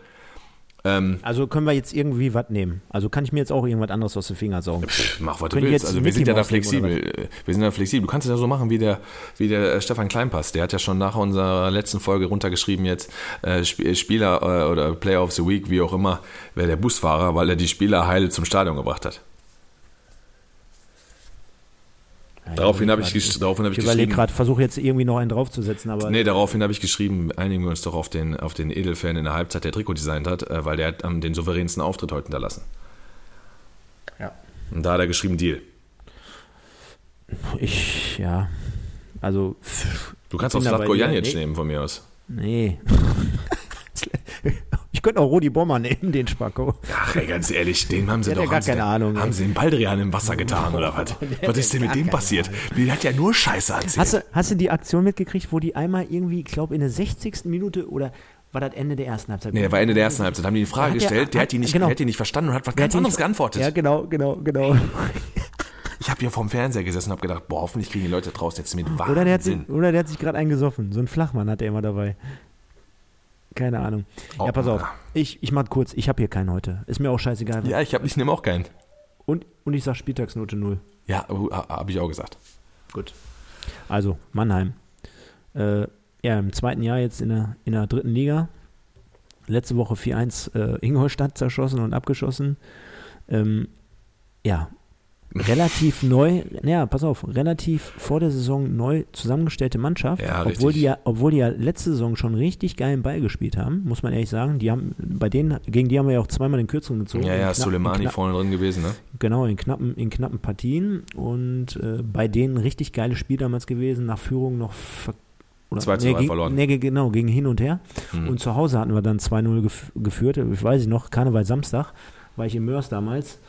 Ähm, also können wir jetzt irgendwie was nehmen? Also kann ich mir jetzt auch irgendwas anderes aus den Fingern saugen? Pff, mach, was du willst. Also wir sind ja da flexibel. Wir sind ja flexibel. Du kannst es ja so machen wie der, wie der äh, Stefan Kleinpass. Der hat ja schon nach unserer letzten Folge runtergeschrieben jetzt äh, Spieler äh, oder Player of the Week, wie auch immer, wäre der Busfahrer, weil er die Spieler heil zum Stadion gebracht hat. Daraufhin habe ich, ich, daraufhin hab ich, ich überlege gerade, versuche jetzt irgendwie noch einen draufzusetzen, aber. Nee, daraufhin habe ich geschrieben, einigen wir uns doch auf den, auf den Edelfan in der Halbzeit, der Trikot designt hat, äh, weil der hat den souveränsten Auftritt heute hinterlassen. Ja. Und da hat er geschrieben, Deal. Ich, ja. Also. Du kannst auch Slatko Janic nehmen von mir aus. Nee. Ich könnte auch Rudi Bommer nehmen, den Spacko. Ach, ey, ganz ehrlich, den haben sie der doch. gar keine Ahnung. Haben sie den Baldrian im Wasser getan oder was? <laughs> Was ist denn mit dem passiert? Der hat ja nur Scheiße erzählt. Hast du, hast du die Aktion mitgekriegt, wo die einmal irgendwie, ich glaube, in der 60. Minute oder war das Ende der ersten Halbzeit? Nee, war Ende der ersten Halbzeit. Haben die die Frage der, gestellt, der, hat, die nicht, genau. der hat die nicht verstanden und hat was ganz anderes geantwortet. Ja, genau, genau, genau. <laughs> Ich habe hier vorm Fernseher gesessen und habe gedacht, boah, hoffentlich kriegen die Leute draußen jetzt mit Wahnsinn. Oder der hat sich, oder der hat sich gerade eingesoffen. So ein Flachmann hat er immer dabei. Keine Ahnung. Oh, ja, pass auf. Ich, ich mach kurz. Ich habe hier keinen heute. Ist mir auch scheißegal. Ja, ich, hab, ich nehme auch keinen. Und, und ich sag Spieltagsnote 0. Ja, habe ich auch gesagt. Gut. Also, Mannheim. Äh, ja, im zweiten Jahr jetzt in der, in der dritten Liga. Letzte Woche 4-1 äh, Ingolstadt zerschossen und abgeschossen. Ähm, ja, relativ neu, ja, pass auf, relativ vor der Saison neu zusammengestellte Mannschaft, ja, obwohl die ja, obwohl die ja letzte Saison schon richtig geilen Ball gespielt haben, muss man ehrlich sagen. Die haben, bei denen, gegen die haben wir ja auch zweimal den Kürzeren gezogen. Ja, ja, Soleimani vorne drin gewesen, ne? Genau, in knappen, in knappen Partien und äh, bei denen richtig geiles Spiel damals gewesen, nach Führung noch ver oder, 2 zu nee, verloren. Nee, genau, gegen hin und her. Mhm. Und zu Hause hatten wir dann 2-0 gef geführt. Ich weiß ich noch, Karneval Samstag, war ich in Mörs damals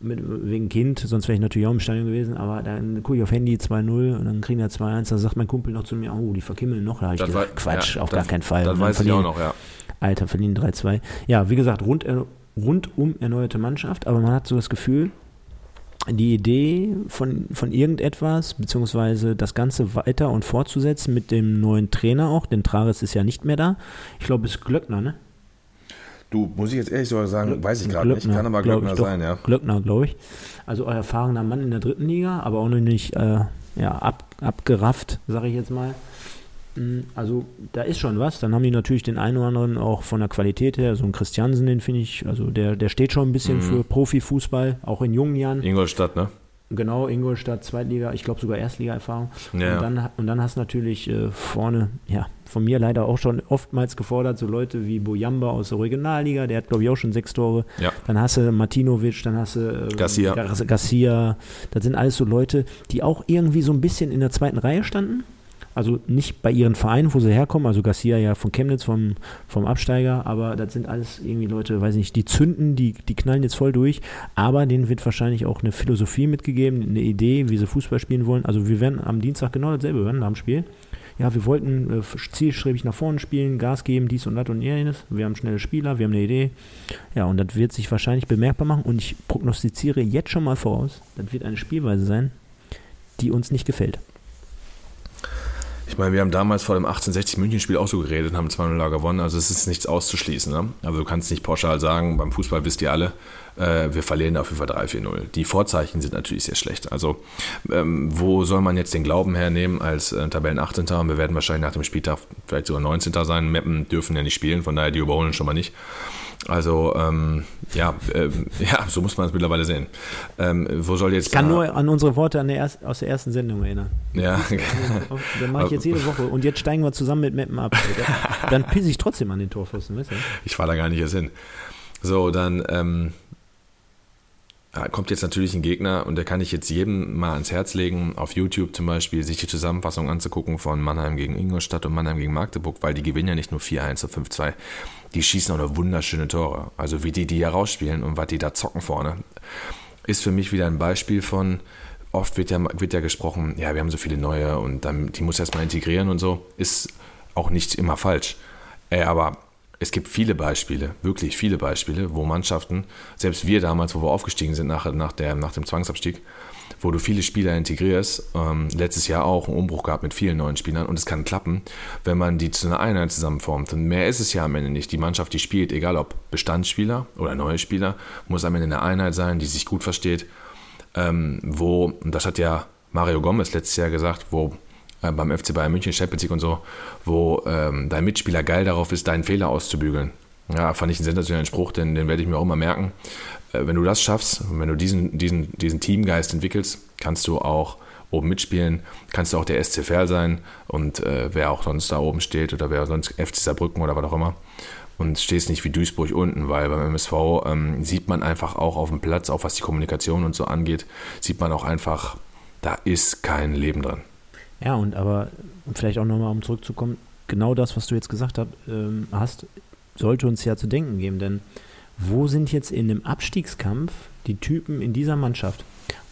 mit, wegen Kind, sonst wäre ich natürlich auch im Stadion gewesen, aber dann gucke ich auf Handy 2-0 und dann kriegen wir 2-1, da sagt mein Kumpel noch zu mir, oh, die verkimmeln noch, da habe ich gesagt, war, Quatsch, ja, auf das, gar keinen Fall. Das weiß ich auch noch, ja. Alter, verlieren 3-2. Ja, wie gesagt, rund, rundum erneuerte Mannschaft, aber man hat so das Gefühl, die Idee von, von irgendetwas, beziehungsweise das Ganze weiter und fortzusetzen mit dem neuen Trainer auch, denn Trares ist ja nicht mehr da. Ich glaube, es ist Glöckner, ne? Du, muss ich jetzt ehrlich sogar sagen, Glück, weiß ich gerade nicht. Kann aber Glöckner sein, ja. Glöckner, glaube ich. Also euer erfahrener Mann in der dritten Liga, aber auch noch nicht äh, ja, ab, abgerafft, sage ich jetzt mal. Mm, also da ist schon was. Dann haben die natürlich den einen oder anderen auch von der Qualität her. So ein Christiansen, den finde ich, also der, der steht schon ein bisschen mhm. für Profifußball, auch in jungen Jahren. Ingolstadt, ne? Genau, Ingolstadt, Zweitliga, ich glaube sogar Erstliga-Erfahrung. Ja. Und, dann, und dann hast du natürlich äh, vorne, ja, von mir leider auch schon oftmals gefordert, so Leute wie Bojamba aus der Regionalliga, der hat glaube ich auch schon sechs Tore. Ja. Dann hast du Martinovic, dann hast du äh, Garcia. Garcia. Das sind alles so Leute, die auch irgendwie so ein bisschen in der zweiten Reihe standen also nicht bei ihren Vereinen, wo sie herkommen, also Garcia ja von Chemnitz, vom, vom Absteiger, aber das sind alles irgendwie Leute, weiß nicht, die zünden, die, die knallen jetzt voll durch, aber denen wird wahrscheinlich auch eine Philosophie mitgegeben, eine Idee, wie sie Fußball spielen wollen. Also wir werden am Dienstag genau dasselbe hören, dem Spiel. Ja, wir wollten äh, zielstrebig nach vorne spielen, Gas geben, dies und das und jenes. Wir haben schnelle Spieler, wir haben eine Idee. Ja, und das wird sich wahrscheinlich bemerkbar machen und ich prognostiziere jetzt schon mal voraus, das wird eine Spielweise sein, die uns nicht gefällt. Ich meine, wir haben damals vor dem 1860 München-Spiel auch so geredet und haben 2-0 gewonnen. Also es ist nichts auszuschließen. Ne? Also du kannst nicht pauschal sagen, beim Fußball wisst ihr alle, äh, wir verlieren auf jeden Fall 3-4-0. Die Vorzeichen sind natürlich sehr schlecht. Also ähm, wo soll man jetzt den Glauben hernehmen als äh, Tabellen 18. Und wir werden wahrscheinlich nach dem Spieltag vielleicht sogar 19. sein. Meppen dürfen ja nicht spielen, von daher die überholen schon mal nicht. Also ähm, ja, äh, ja, so muss man es mittlerweile sehen. Ähm, wo soll jetzt? Ich kann nur an unsere Worte an der erst, aus der ersten Sendung erinnern. Ja. <laughs> Dann mache ich jetzt jede Woche und jetzt steigen wir zusammen mit Meppen ab. <laughs> Dann pisse ich trotzdem an den Torpfosten, weißt du? Ich fahre da gar nicht erst hin. So, dann ähm, kommt jetzt natürlich ein Gegner und der kann ich jetzt jedem mal ans Herz legen, auf YouTube zum Beispiel, sich die Zusammenfassung anzugucken von Mannheim gegen Ingolstadt und Mannheim gegen Magdeburg, weil die gewinnen ja nicht nur 4-1 oder 5-2 die schießen auch noch wunderschöne Tore. Also wie die die hier rausspielen und was die da zocken vorne, ist für mich wieder ein Beispiel von, oft wird ja, wird ja gesprochen, ja, wir haben so viele neue und dann, die muss erstmal integrieren und so, ist auch nicht immer falsch. Äh, aber es gibt viele Beispiele, wirklich viele Beispiele, wo Mannschaften, selbst wir damals, wo wir aufgestiegen sind nach, nach, der, nach dem Zwangsabstieg, wo du viele Spieler integrierst. Ähm, letztes Jahr auch einen Umbruch gehabt mit vielen neuen Spielern und es kann klappen, wenn man die zu einer Einheit zusammenformt. Und mehr ist es ja am Ende nicht. Die Mannschaft, die spielt, egal ob Bestandsspieler oder neue Spieler, muss am Ende eine Einheit sein, die sich gut versteht. Ähm, wo, das hat ja Mario Gomez letztes Jahr gesagt, wo äh, beim FC Bayern München, Champions League und so, wo ähm, dein Mitspieler geil darauf ist, deinen Fehler auszubügeln. Ja, fand ich einen sensationellen Spruch, den, den werde ich mir auch mal merken. Äh, wenn du das schaffst, wenn du diesen, diesen, diesen Teamgeist entwickelst, kannst du auch oben mitspielen, kannst du auch der SC Verl sein und äh, wer auch sonst da oben steht oder wer sonst FC Saarbrücken oder was auch immer und stehst nicht wie Duisburg unten, weil beim MSV ähm, sieht man einfach auch auf dem Platz, auch was die Kommunikation und so angeht, sieht man auch einfach, da ist kein Leben drin. Ja, und aber vielleicht auch nochmal, um zurückzukommen, genau das, was du jetzt gesagt hast, ähm, hast, sollte uns ja zu denken geben, denn wo sind jetzt in dem Abstiegskampf die Typen in dieser Mannschaft?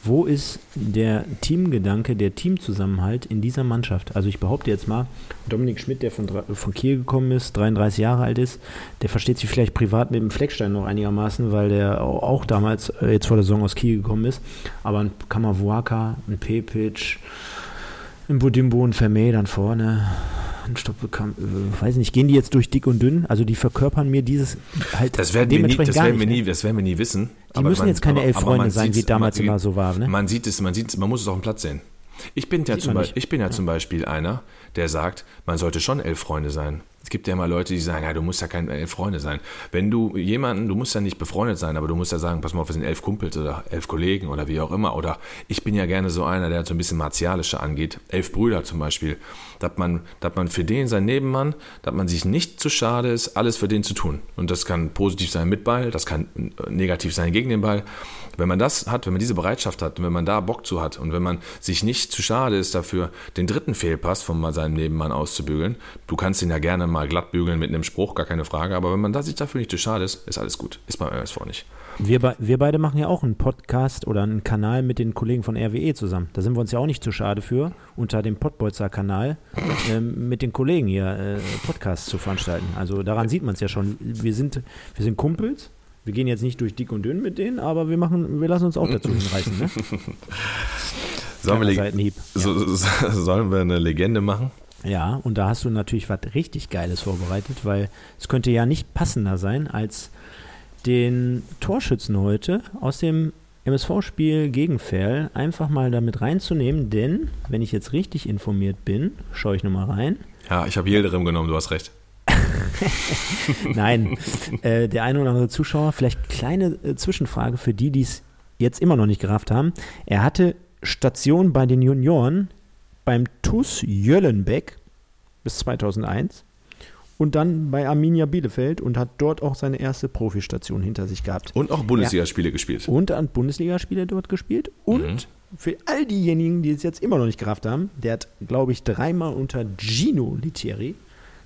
Wo ist der Teamgedanke, der Teamzusammenhalt in dieser Mannschaft? Also ich behaupte jetzt mal, Dominik Schmidt, der von, von Kiel gekommen ist, 33 Jahre alt ist, der versteht sich vielleicht privat mit dem Fleckstein noch einigermaßen, weil der auch damals äh, jetzt vor der Saison aus Kiel gekommen ist. Aber ein Kamavuaka, ein Pepic, ein Budimbo, ein Vermey dann vorne, Stopp bekam, äh, weiß nicht, gehen die jetzt durch dick und dünn? Also die verkörpern mir dieses halt das werden wir nie, das werden wir nie, das werden wir nie wissen. Die müssen man, jetzt keine elf Freunde sein, wie damals man, immer so war. Ne? Man sieht es, man sieht man muss es auf dem Platz sehen. Ich bin ja, zum, Beispiel, ich bin ja, ja zum Beispiel einer, der sagt, man sollte schon elf Freunde sein. Es gibt ja immer Leute, die sagen, ja, du musst ja keine elf Freunde sein. Wenn du jemanden, du musst ja nicht befreundet sein, aber du musst ja sagen, pass mal auf, wir sind elf Kumpels oder elf Kollegen oder wie auch immer. Oder ich bin ja gerne so einer, der so ein bisschen martialischer angeht. Elf Brüder zum Beispiel. Dass man, dass man für den, sein Nebenmann, dass man sich nicht zu schade ist, alles für den zu tun. Und das kann positiv sein mit Ball, das kann negativ sein gegen den Ball. Wenn man das hat, wenn man diese Bereitschaft hat, wenn man da Bock zu hat und wenn man sich nicht zu schade ist dafür, den dritten Fehlpass von seinem Nebenmann auszubügeln, du kannst ihn ja gerne mal glatt bügeln mit einem Spruch, gar keine Frage, aber wenn man da sich dafür nicht zu schade ist, ist alles gut. Ist beim MSV nicht. Wir, be wir beide machen ja auch einen Podcast oder einen Kanal mit den Kollegen von RWE zusammen. Da sind wir uns ja auch nicht zu schade für, unter dem Pottbolzer Kanal ähm, mit den Kollegen hier äh, Podcasts zu veranstalten. Also daran sieht man es ja schon. Wir sind, wir sind Kumpels wir gehen jetzt nicht durch dick und dünn mit denen, aber wir machen, wir lassen uns auch dazu hinreißen. Ne? <laughs> sollen, wir ja. so, so, sollen wir eine Legende machen? Ja, und da hast du natürlich was richtig Geiles vorbereitet, weil es könnte ja nicht passender sein, als den Torschützen heute aus dem MSV-Spiel gegen Ferl einfach mal damit reinzunehmen, denn, wenn ich jetzt richtig informiert bin, schaue ich nochmal rein, Ja, ich habe Yildirim genommen, du hast recht. <laughs> Nein, äh, der eine oder andere Zuschauer, vielleicht kleine äh, Zwischenfrage für die, die es jetzt immer noch nicht gerafft haben. Er hatte Station bei den Junioren beim TuS Jöllenbeck bis 2001 und dann bei Arminia Bielefeld und hat dort auch seine erste Profistation hinter sich gehabt. Und auch Bundesligaspiele gespielt. Und an Bundesligaspiele dort gespielt. Und Mhm. für all diejenigen, die es jetzt immer noch nicht gerafft haben, der hat, glaube ich, dreimal unter Gino Litieri,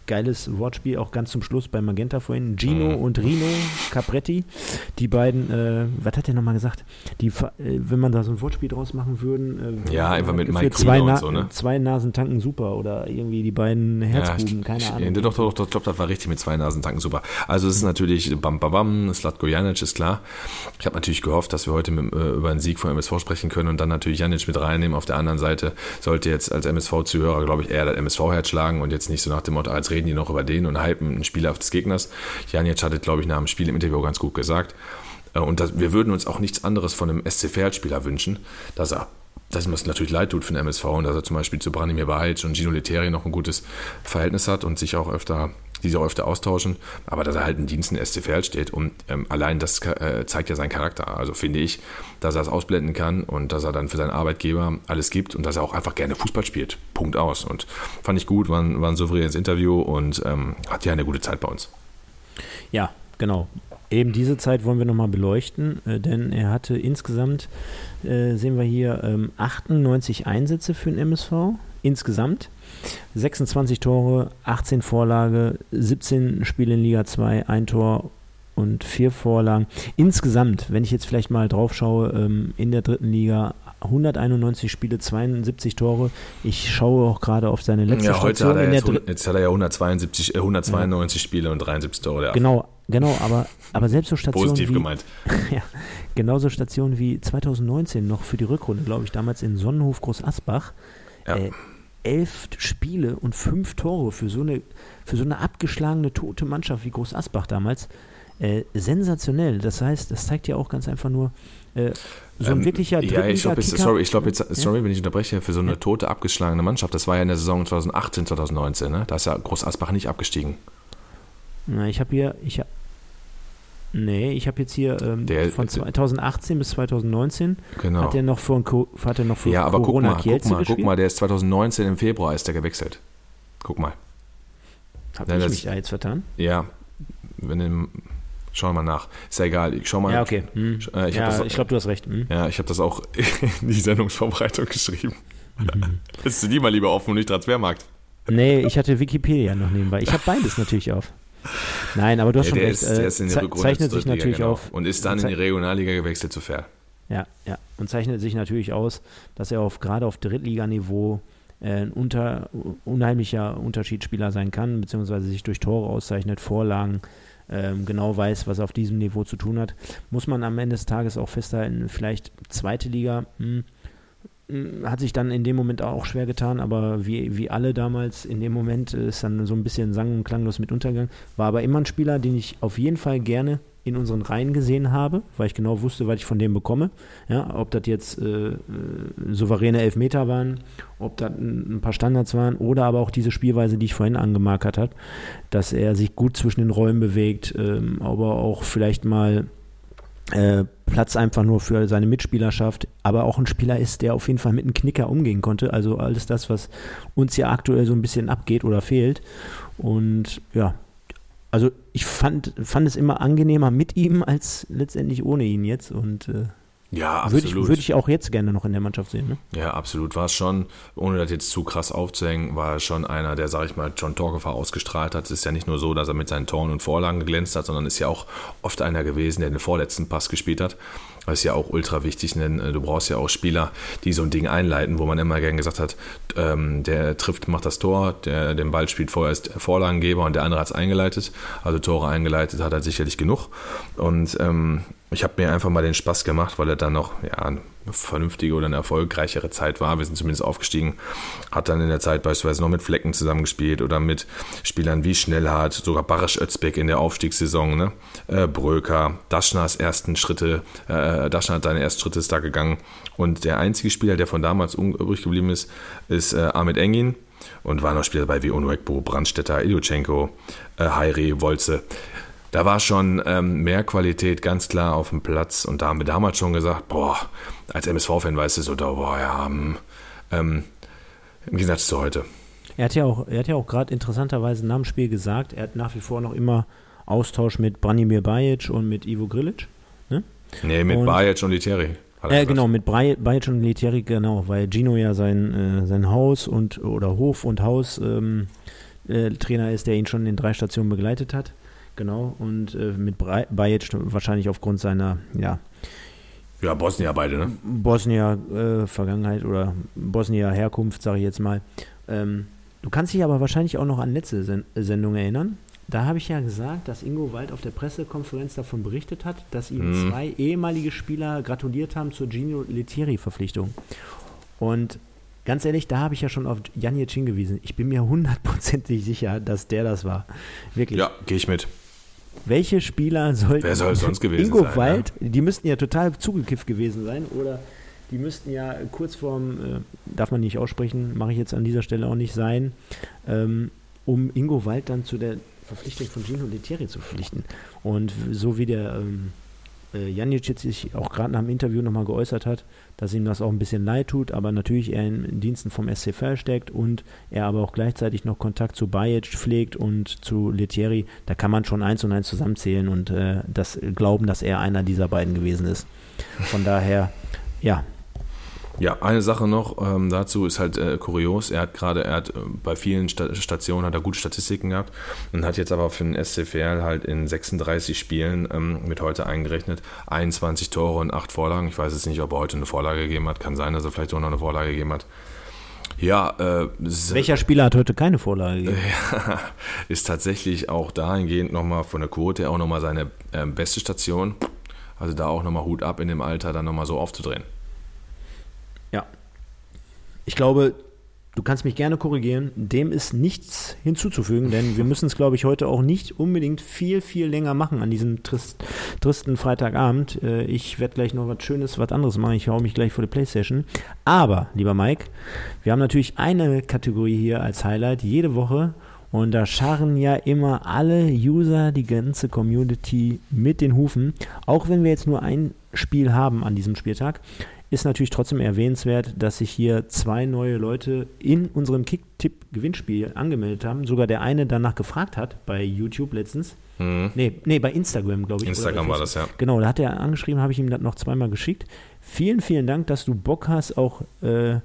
geiles Wortspiel, auch ganz zum Schluss bei Magenta vorhin, Gino Mhm. und Rino Capretti, die beiden, äh, was hat der nochmal gesagt? Die, äh, wenn man da so ein Wortspiel draus machen würden, äh, Ja, einfach mit Mike zwei, Na- so, ne? zwei Nasen tanken super oder irgendwie die beiden Herzbuben, Ja, keine Ahnung. Doch, doch, doch, doch, ich glaube, das war richtig mit zwei Nasentanken super. Also es ist natürlich Bam Bam Bam, Slatko Janic ist klar. Ich habe natürlich gehofft, dass wir heute mit, äh, über einen Sieg von MSV sprechen können und dann natürlich Janic mit reinnehmen. Auf der anderen Seite sollte jetzt als MSV-Zuhörer, glaube ich, eher das MSV-Herz schlagen und jetzt nicht so nach dem Motto, als reden die noch über den und hypen einen Spieler des Gegners. Janic hatte, glaube ich, nach dem Spiel im Interview ganz gut gesagt. Äh, Und das, wir würden uns auch nichts anderes von einem SC Verl-Spieler wünschen, dass er dass ihm das natürlich leid tut für den MSV und dass er zum Beispiel zu Branimir Bajic und Gino Leteri noch ein gutes Verhältnis hat und sich auch öfter, die sich auch öfter austauschen, aber dass er halt in Diensten SCFL steht und ähm, allein das äh, zeigt ja seinen Charakter. Also finde ich, dass er es ausblenden kann und dass er dann für seinen Arbeitgeber alles gibt und dass er auch einfach gerne Fußball spielt. Punkt aus. Und fand ich gut, war ein, war ein souveränes Interview und ähm, hat ja eine gute Zeit bei uns. Ja, genau. Eben diese Zeit wollen wir nochmal beleuchten, äh, denn er hatte insgesamt, äh, sehen wir hier, ähm, 98 Einsätze für den MSV. Insgesamt 26 Tore, 18 Vorlage, 17 Spiele in Liga 2, ein Tor und vier Vorlagen. Insgesamt, wenn ich jetzt vielleicht mal drauf schaue, ähm, in der dritten Liga 191 Spiele, 72 Tore. Ich schaue auch gerade auf seine letzte Ja, heute Station hat er in der jetzt, dritten. jetzt hat er ja 172, äh, 192 Spiele und 73 Tore. Genau, genau, aber, aber selbst so Stationen Positiv wie, gemeint. <laughs> ja, genauso Stationen wie 2019 noch für die Rückrunde, glaube ich, damals in Sonnenhof Groß Asbach. Ja. Äh, elf Spiele und fünf Tore für so eine, für so eine abgeschlagene, tote Mannschaft wie Groß Asbach damals. Äh, sensationell. Das heißt, das zeigt ja auch ganz einfach nur, äh, so ein Ähm, wirklicher Ja, ich glaube, sorry, ich glaube jetzt, Ja? sorry, wenn ich unterbreche, für so eine tote, abgeschlagene Mannschaft, das war ja in der Saison 2018, 2019, ne? Da ist ja Groß Asbach nicht abgestiegen. Na, ich habe hier, ich nee, ich habe jetzt hier ähm, Der- von 2018 bis 2019 Genau. hat er noch für, hat er noch für Ja, aber guck Corona mal, guck mal, guck gespielt. mal, der ist 2019 im Februar ist der gewechselt. Guck mal. Habe Ja, ich das- mich da jetzt vertan? Ja, wenn im, schau mal nach. Ist ja egal, ich schau mal. Ja, okay. Hm. Äh, ich hab ja, ich glaube, du hast recht. Hm. Ja, ich habe das auch <laughs> in die Sendungsvorbereitung geschrieben. Mhm. Du die mal lieber offen und nicht Transfermarkt. Nee, ich hatte Wikipedia noch nebenbei. Ich habe beides natürlich auf. Nein, aber du hast Ja, schon der, recht. ist, der äh, ist in der ze- Rückrunde zeichnet sich natürlich genau. auf. Und ist dann in die Regionalliga gewechselt zu Fair. Ja, ja. Und zeichnet sich natürlich aus, dass er auf, gerade auf Drittliganiveau äh, ein unter, unheimlicher Unterschiedsspieler sein kann, beziehungsweise sich durch Tore auszeichnet, Vorlagen, ähm, genau weiß, was er auf diesem Niveau zu tun hat. Muss man am Ende des Tages auch festhalten, vielleicht zweite Liga hm, hm, hat sich dann in dem Moment auch schwer getan, aber wie, wie alle damals in dem Moment ist dann so ein bisschen sang- und klanglos mit Untergang. War aber immer ein Spieler, den ich auf jeden Fall gerne in unseren Reihen gesehen habe, weil ich genau wusste, was ich von dem bekomme. Ja, ob das jetzt äh, äh, souveräne Elfmeter waren, ob das ein, ein paar Standards waren oder aber auch diese Spielweise, die ich vorhin angemarkert habe, dass er sich gut zwischen den Räumen bewegt, ähm, aber auch vielleicht mal äh, Platz einfach nur für seine Mitspieler schafft, aber auch ein Spieler ist, der auf jeden Fall mit einem Knicker umgehen konnte. Also alles das, was uns ja aktuell so ein bisschen abgeht oder fehlt. Und ja, also ich fand, fand es immer angenehmer mit ihm als letztendlich ohne ihn jetzt. Und äh, Ja, würde ich, absolut. würd ich auch jetzt gerne noch in der Mannschaft sehen. Ne? Ja, absolut. War es schon, ohne das jetzt zu krass aufzuhängen, war er schon einer, der, sag ich mal, John Torgefahr ausgestrahlt hat. Es ist ja nicht nur so, dass er mit seinen Toren und Vorlagen geglänzt hat, sondern ist ja auch oft einer gewesen, der den vorletzten Pass gespielt hat. Das ist ja auch ultra wichtig, denn äh, du brauchst ja auch Spieler, die so ein Ding einleiten, wo man immer gern gesagt hat, ähm, der trifft, macht das Tor, der den Ball spielt vorher ist Vorlagengeber und der andere hat es eingeleitet. Also Tore eingeleitet hat er sicherlich genug. Und ähm, ich habe mir einfach mal den Spaß gemacht, weil er dann noch ja, eine vernünftige oder eine erfolgreichere Zeit war. Wir sind zumindest aufgestiegen. Hat dann in der Zeit beispielsweise noch mit Flecken zusammengespielt oder mit Spielern wie Schnellhardt, sogar Barisch Özbek in der Aufstiegssaison, ne? äh, Bröker, Daschners ersten Schritte, äh, Daschner hat seine ersten Schritte ist da gegangen. Und der einzige Spieler, der von damals übrig geblieben ist, ist äh, Ahmed Engin und waren noch Spieler dabei wie Onwekbo, Brandstetter, Ilyuchenko, äh, Heiri, Wolze. Da war schon ähm, mehr Qualität ganz klar auf dem Platz und da haben wir damals schon gesagt, boah, als MSV-Fan weißt du so, da, boah, ja, hm, ähm, im Gegensatz zu heute. Er hat ja auch, ja auch gerade interessanterweise nach dem Spiel gesagt, er hat nach wie vor noch immer Austausch mit Branimir Bajic und mit Ivo Grilic. Ne? Nee, mit und, Bajic und Literi. Ja, genau, mit Bajic und Literi, genau, weil Gino ja sein, äh, sein Haus und oder Hof und Haus ähm, äh, Trainer ist, der ihn schon in drei Stationen begleitet hat. Genau, und äh, mit Bajic wahrscheinlich aufgrund seiner, ja, ja, Bosnier beide, ne? Bosnier-Vergangenheit äh, oder Bosnier-Herkunft, sage ich jetzt mal. Ähm, du kannst dich aber wahrscheinlich auch noch an letzte Sen Sendung erinnern. Da habe ich ja gesagt, dass Ingo Wald auf der Pressekonferenz davon berichtet hat, dass ihm mhm. zwei ehemalige Spieler gratuliert haben zur Gino Lettieri-Verpflichtung. Und ganz ehrlich, da habe ich ja schon auf Janic hingewiesen. Ich bin mir hundertprozentig sicher, dass der das war. Wirklich. Ja, gehe ich mit. Welche Spieler sollten. Wer soll sonst gewesen Ingo sein? Ingo Wald, ja? die müssten ja total zugekifft gewesen sein oder die müssten ja kurz vorm, äh, darf man nicht aussprechen, mache ich jetzt an dieser Stelle auch nicht sein, ähm, um Ingo Wald dann zu der Verpflichtung von Gino Lettieri zu verpflichten. Und so wie der ähm, äh, Janicic sich auch gerade nach dem Interview nochmal geäußert hat, dass ihm das auch ein bisschen leid tut, aber natürlich er in Diensten vom SC steckt und er aber auch gleichzeitig noch Kontakt zu Bajic pflegt und zu Lettieri, da kann man schon eins und eins zusammenzählen und äh, das glauben, dass er einer dieser beiden gewesen ist. Von daher, ja, ja, eine Sache noch ähm, dazu ist halt äh, kurios. Er hat gerade, er hat äh, bei vielen Sta Stationen hat er gute Statistiken gehabt und hat jetzt aber für den SCFL halt in 36 Spielen ähm, mit heute eingerechnet 21 Tore und 8 Vorlagen. Ich weiß jetzt nicht, ob er heute eine Vorlage gegeben hat. Kann sein, dass er vielleicht auch noch eine Vorlage gegeben hat. Ja, äh, welcher Spieler hat heute keine Vorlage gegeben? <laughs> Ja, ist tatsächlich auch dahingehend nochmal von der Quote auch nochmal seine äh, beste Station. Also da auch nochmal Hut ab in dem Alter, dann nochmal so aufzudrehen. Ich glaube, du kannst mich gerne korrigieren. Dem ist nichts hinzuzufügen, denn wir müssen es, glaube ich, heute auch nicht unbedingt viel, viel länger machen an diesem trist, tristen Freitagabend. Äh, ich werde gleich noch was Schönes, was anderes machen. Ich hau mich gleich vor die Playstation. Aber, lieber Mike, wir haben natürlich eine Kategorie hier als Highlight jede Woche. Und da scharren ja immer alle User, die ganze Community mit den Hufen. Auch wenn wir jetzt nur ein Spiel haben an diesem Spieltag, ist natürlich trotzdem erwähnenswert, dass sich hier zwei neue Leute in unserem Kick-Tipp-Gewinnspiel angemeldet haben. Sogar der eine danach gefragt hat bei YouTube letztens. Mhm. Nee, nee, bei Instagram, glaube ich. Instagram war das, ja. Genau, da hat er angeschrieben, habe ich ihm das noch zweimal geschickt. Vielen, vielen Dank, dass du Bock hast, auch äh,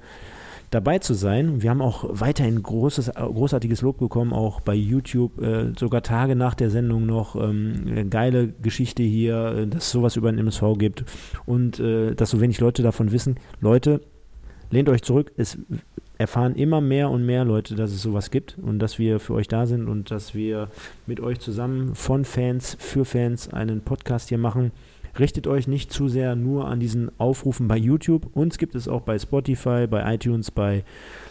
dabei zu sein. Wir haben auch weiterhin großes, großartiges Lob bekommen, auch bei YouTube, äh, sogar Tage nach der Sendung noch. Ähm, geile Geschichte hier, äh, dass es sowas über den MSV gibt und äh, dass so wenig Leute davon wissen. Leute, lehnt euch zurück. Es erfahren immer mehr und mehr Leute, dass es sowas gibt und dass wir für euch da sind und dass wir mit euch zusammen von Fans für Fans einen Podcast hier machen richtet euch nicht zu sehr nur an diesen Aufrufen bei YouTube. Uns gibt es auch bei Spotify, bei iTunes, bei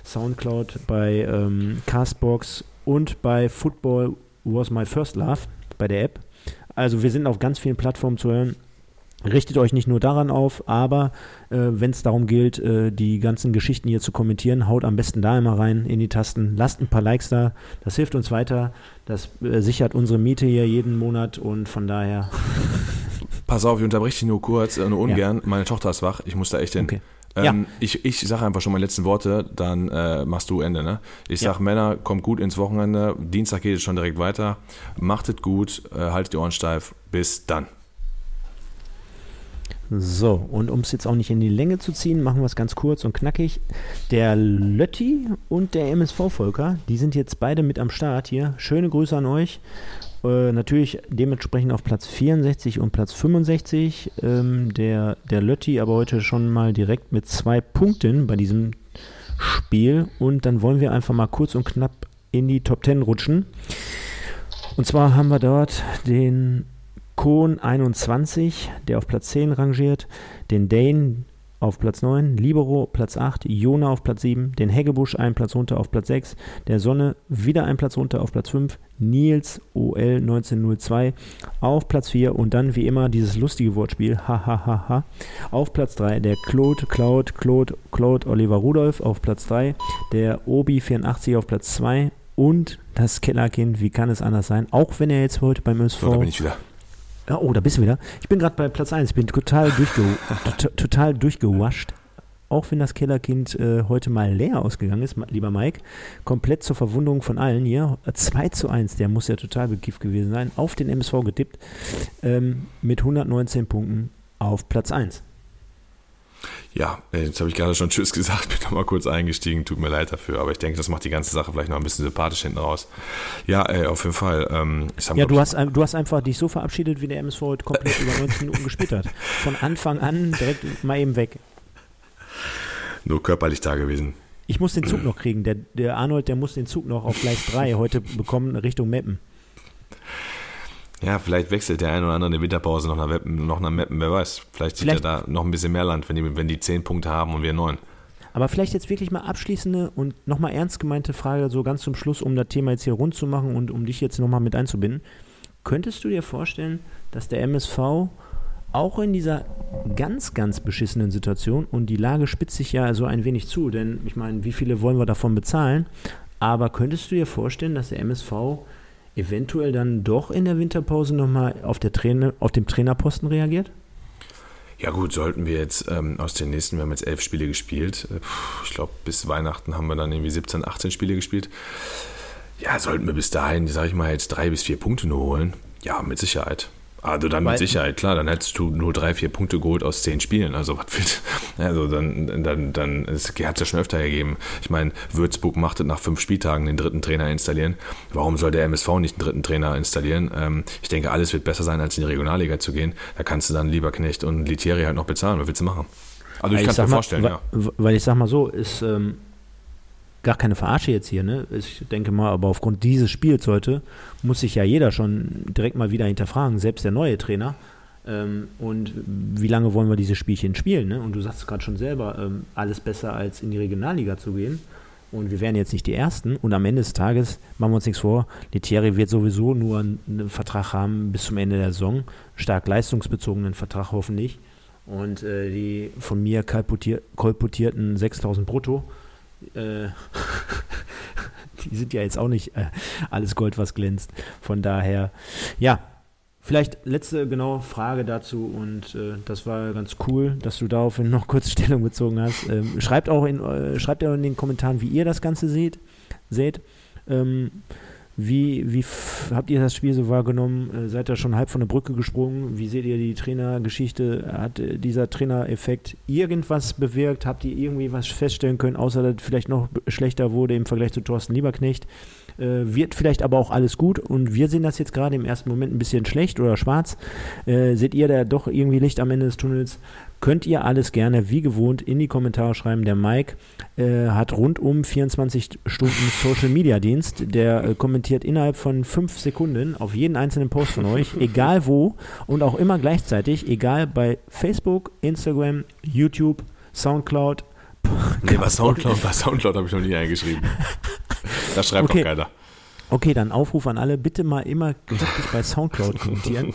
Soundcloud, bei ähm, Castbox und bei Football Was My First Love, bei der App. Also wir sind auf ganz vielen Plattformen zu hören. Richtet euch nicht nur daran auf, aber äh, wenn es darum gilt, äh, die ganzen Geschichten hier zu kommentieren, haut am besten da immer rein in die Tasten. Lasst ein paar Likes da. Das hilft uns weiter. Das äh, sichert unsere Miete hier jeden Monat und von daher <laughs> Pass auf, ich unterbreche dich nur kurz, äh, nur ungern. Ja. Meine Tochter ist wach, ich muss da echt hin. Okay. Ähm, ja. Ich, ich sage einfach schon meine letzten Worte, dann äh, machst du Ende. Ne? Ich sage, ja. Männer, kommt gut ins Wochenende. Dienstag geht es schon direkt weiter. Macht es gut, äh, haltet die Ohren steif. Bis dann. So, und um es jetzt auch nicht in die Länge zu ziehen, machen wir es ganz kurz und knackig. Der Lötti und der MSV-Volker, die sind jetzt beide mit am Start hier. Schöne Grüße an euch. Äh, natürlich dementsprechend auf Platz 64 und Platz 65. Ähm, der, der Lötti aber heute schon mal direkt mit zwei Punkten bei diesem Spiel. Und dann wollen wir einfach mal kurz und knapp in die Top 10 rutschen. Und zwar haben wir dort den Kohn 21, der auf Platz 10 rangiert, den Dane auf Platz 9, Libero Platz 8, Jona auf Platz 7, den Heggebusch einen Platz runter auf Platz 6, der Sonne wieder einen Platz runter auf Platz 5, Nils OL 1902 auf Platz 4 und dann wie immer dieses lustige Wortspiel, hahaha, auf Platz 3 der Claude, Claude, Claude, Claude Oliver Rudolph auf Platz 3, der Obi 84 auf Platz 2 und das Kellerkind, wie kann es anders sein, auch wenn er jetzt heute beim ÖSV... So, da bin ich wieder. Oh, da bist du wieder. Ich bin gerade bei Platz 1. Ich bin total, durchge <laughs> total durchgewascht. Auch wenn das Kellerkind äh, heute mal leer ausgegangen ist, lieber Mike. Komplett zur Verwunderung von allen hier. 2 zu 1, der muss ja total bekifft gewesen sein. Auf den MSV getippt. Ähm, mit 119 Punkten auf Platz 1. Ja, äh, jetzt habe ich gerade schon Tschüss gesagt, <laughs> bin nochmal kurz eingestiegen, tut mir leid dafür, aber ich denke, das macht die ganze Sache vielleicht noch ein bisschen sympathisch hinten raus. Ja, äh, auf jeden Fall. Ähm, ja, du hast, du hast einfach dich so verabschiedet, wie der MSV heute komplett über 90 Minuten gespielt hat. Von Anfang an direkt mal eben weg. Nur körperlich da gewesen. Ich muss den Zug noch kriegen. Der, der Arnold, der muss den Zug noch auf Gleis 3 heute bekommen Richtung Meppen. Ja, vielleicht wechselt der ein oder andere in der Winterpause noch nach, Weppen, noch nach Meppen, wer weiß. Vielleicht sieht er da noch ein bisschen mehr Land, wenn die, wenn die zehn Punkte haben und wir neun. Aber vielleicht jetzt wirklich mal abschließende und nochmal ernst gemeinte Frage, so ganz zum Schluss, um das Thema jetzt hier rund zu machen und um dich jetzt nochmal mit einzubinden. Könntest du dir vorstellen, dass der MSV auch in dieser ganz, ganz beschissenen Situation, und die Lage spitzt sich ja so ein wenig zu, denn ich meine, wie viele wollen wir davon bezahlen? Aber könntest du dir vorstellen, dass der MSV eventuell dann doch in der Winterpause nochmal auf, auf dem Trainerposten reagiert? Ja gut, sollten wir jetzt ähm, aus den nächsten, wir haben jetzt elf Spiele gespielt, äh, ich glaube bis Weihnachten haben wir dann irgendwie 17, 18 Spiele gespielt. Ja, sollten wir bis dahin, sage ich mal, jetzt drei bis vier Punkte nur holen? Ja, mit Sicherheit. Also dann mit Sicherheit, klar, dann hättest du nur drei, vier Punkte geholt aus zehn Spielen. Also was wird, <laughs> also dann, dann, dann es hat es ja schon öfter gegeben. Ich meine, Würzburg machte nach fünf Spieltagen den dritten Trainer installieren. Warum soll der MSV nicht einen dritten Trainer installieren? Ähm, ich denke, alles wird besser sein, als in die Regionalliga zu gehen. Da kannst du dann lieber Knecht und Litieri halt noch bezahlen. Was willst du machen? Also ich kann es mir vorstellen, ja. Weil ich sag mal so, ist ähm, gar keine Verarsche jetzt hier, ne? Ich denke mal, aber aufgrund dieses Spiels heute muss sich ja jeder schon direkt mal wieder hinterfragen, selbst der neue Trainer. Ähm, und wie lange wollen wir diese Spielchen spielen? Ne? Und du sagst gerade schon selber, ähm, alles besser als in die Regionalliga zu gehen. Und wir wären jetzt nicht die Ersten. Und am Ende des Tages, machen wir uns nichts vor, Letieri wird sowieso nur einen Vertrag haben bis zum Ende der Saison. Stark leistungsbezogenen Vertrag hoffentlich. Und äh, die von mir kolportierten 6000 brutto äh, <laughs> die sind ja jetzt auch nicht äh, alles Gold, was glänzt. Von daher, ja, vielleicht letzte genaue Frage dazu und äh, das war ganz cool, dass du daraufhin noch kurz Stellung bezogen hast. Ähm, schreibt auch in, äh, schreibt auch in den Kommentaren, wie ihr das Ganze seht. seht. Ähm, wie, wie habt ihr das Spiel so wahrgenommen? Äh, seid ihr schon halb von der Brücke gesprungen? Wie seht ihr die Trainergeschichte? Hat äh, dieser Trainereffekt irgendwas bewirkt? Habt ihr irgendwie was feststellen können, außer dass vielleicht noch schlechter wurde im Vergleich zu Thorsten Lieberknecht? Äh, wird vielleicht aber auch alles gut und wir sehen das jetzt gerade im ersten Moment ein bisschen schlecht oder schwarz. Äh, seht ihr da doch irgendwie Licht am Ende des Tunnels? Könnt ihr alles gerne wie gewohnt in die Kommentare schreiben. Der Mike äh, hat rund um 24 Stunden Social Media Dienst. Der äh, kommentiert innerhalb von fünf Sekunden auf jeden einzelnen Post von euch, <laughs> egal wo und auch immer gleichzeitig, egal bei Facebook, Instagram, YouTube, Soundcloud. Nee, bei Soundcloud, bei Soundcloud habe ich noch nie eingeschrieben. Da schreibt okay. doch keiner. Okay, dann Aufruf an alle, bitte mal immer kräftig bei Soundcloud kommentieren.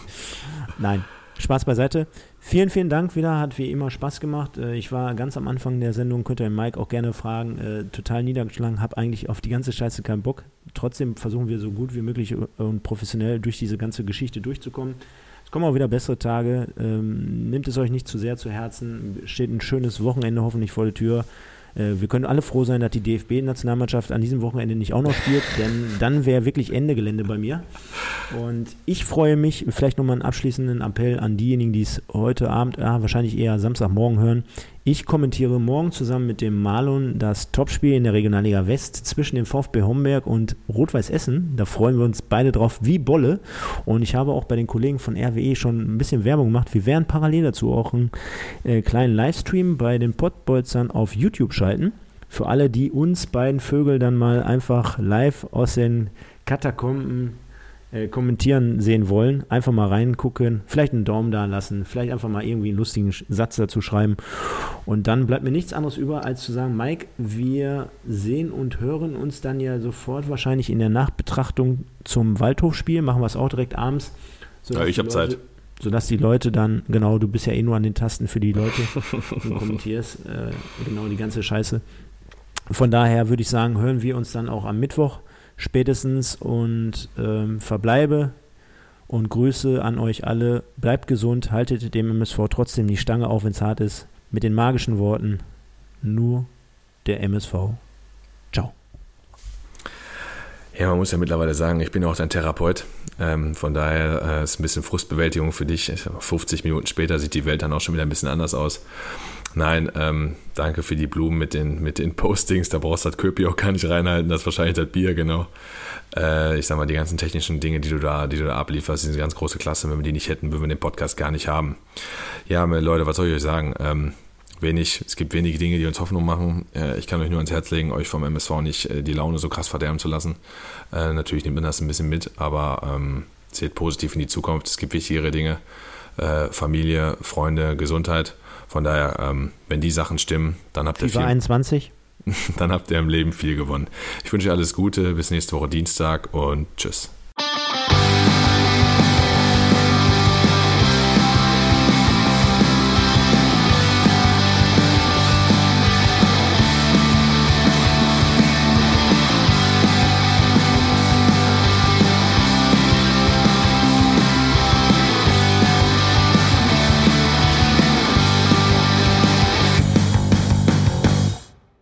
Nein, Spaß beiseite. Vielen, vielen Dank wieder. Hat wie immer Spaß gemacht. Äh, ich war ganz am Anfang der Sendung, könnt ihr Mike auch gerne fragen, äh, total niedergeschlagen, habe eigentlich auf die ganze Scheiße keinen Bock. Trotzdem versuchen wir so gut wie möglich und professionell durch diese ganze Geschichte durchzukommen. Es kommen auch wieder bessere Tage. Ähm, nehmt es euch nicht zu sehr zu Herzen. Steht ein schönes Wochenende hoffentlich vor der Tür. Äh, wir können alle froh sein, dass die DFB-Nationalmannschaft an diesem Wochenende nicht auch noch spielt, <laughs> denn dann wäre wirklich Ende Gelände bei mir. Und ich freue mich, vielleicht nochmal einen abschließenden Appell an diejenigen, die es heute Abend, ja, wahrscheinlich eher Samstagmorgen hören. Ich kommentiere morgen zusammen mit dem Marlon das Topspiel in der Regionalliga West zwischen dem VfB Homberg und Rot-Weiß Essen. Da freuen wir uns beide drauf wie Bolle. Und ich habe auch bei den Kollegen von RWE schon ein bisschen Werbung gemacht. Wir werden parallel dazu auch einen äh, kleinen Livestream bei den Pottbolzern auf YouTube schalten. Für alle, die uns beiden Vögel dann mal einfach live aus den Katakomben äh, kommentieren sehen wollen, einfach mal reingucken, vielleicht einen Daumen da lassen, vielleicht einfach mal irgendwie einen lustigen Satz dazu schreiben. Und dann bleibt mir nichts anderes über, als zu sagen, Mike, wir sehen und hören uns dann ja sofort wahrscheinlich in der Nachbetrachtung zum Waldhofspiel. Machen wir es auch direkt abends. Ja, ich habe Zeit sodass die Leute dann, genau, du bist ja eh nur an den Tasten für die Leute, du <laughs> kommentierst äh, genau die ganze Scheiße. Von daher würde ich sagen, hören wir uns dann auch am Mittwoch spätestens und ähm, verbleibe und Grüße an euch alle. Bleibt gesund, haltet dem MSV trotzdem die Stange auf, wenn es hart ist. Mit den magischen Worten, nur der MSV. Ciao. Ja, man muss ja mittlerweile sagen, ich bin auch dein Therapeut. Ähm, von daher äh, ist ein bisschen Frustbewältigung für dich. 50 Minuten später sieht die Welt dann auch schon wieder ein bisschen anders aus. Nein, ähm, danke für die Blumen mit den, mit den Postings. Da brauchst du das Köpi auch gar nicht reinhalten. Das ist wahrscheinlich das Bier, genau. Äh, ich sag mal, die ganzen technischen Dinge, die du da, die du da ablieferst, sind eine ganz große Klasse. Wenn wir die nicht hätten, würden wir den Podcast gar nicht haben. Ja, Leute, was soll ich euch sagen? Ähm, wenig, es gibt wenige Dinge, die uns Hoffnung machen. Äh, ich kann euch nur ans Herz legen, euch vom MSV nicht äh, die Laune so krass verderben zu lassen. Äh, natürlich nimmt man das ein bisschen mit, aber ähm, seht positiv in die Zukunft. Es gibt wichtigere Dinge. Familie, Freunde, Gesundheit. Von daher, ähm, wenn die Sachen stimmen, dann habt ihr viel. 21. <laughs> Dann habt ihr im Leben viel gewonnen. Ich wünsche euch alles Gute, bis nächste Woche Dienstag und tschüss.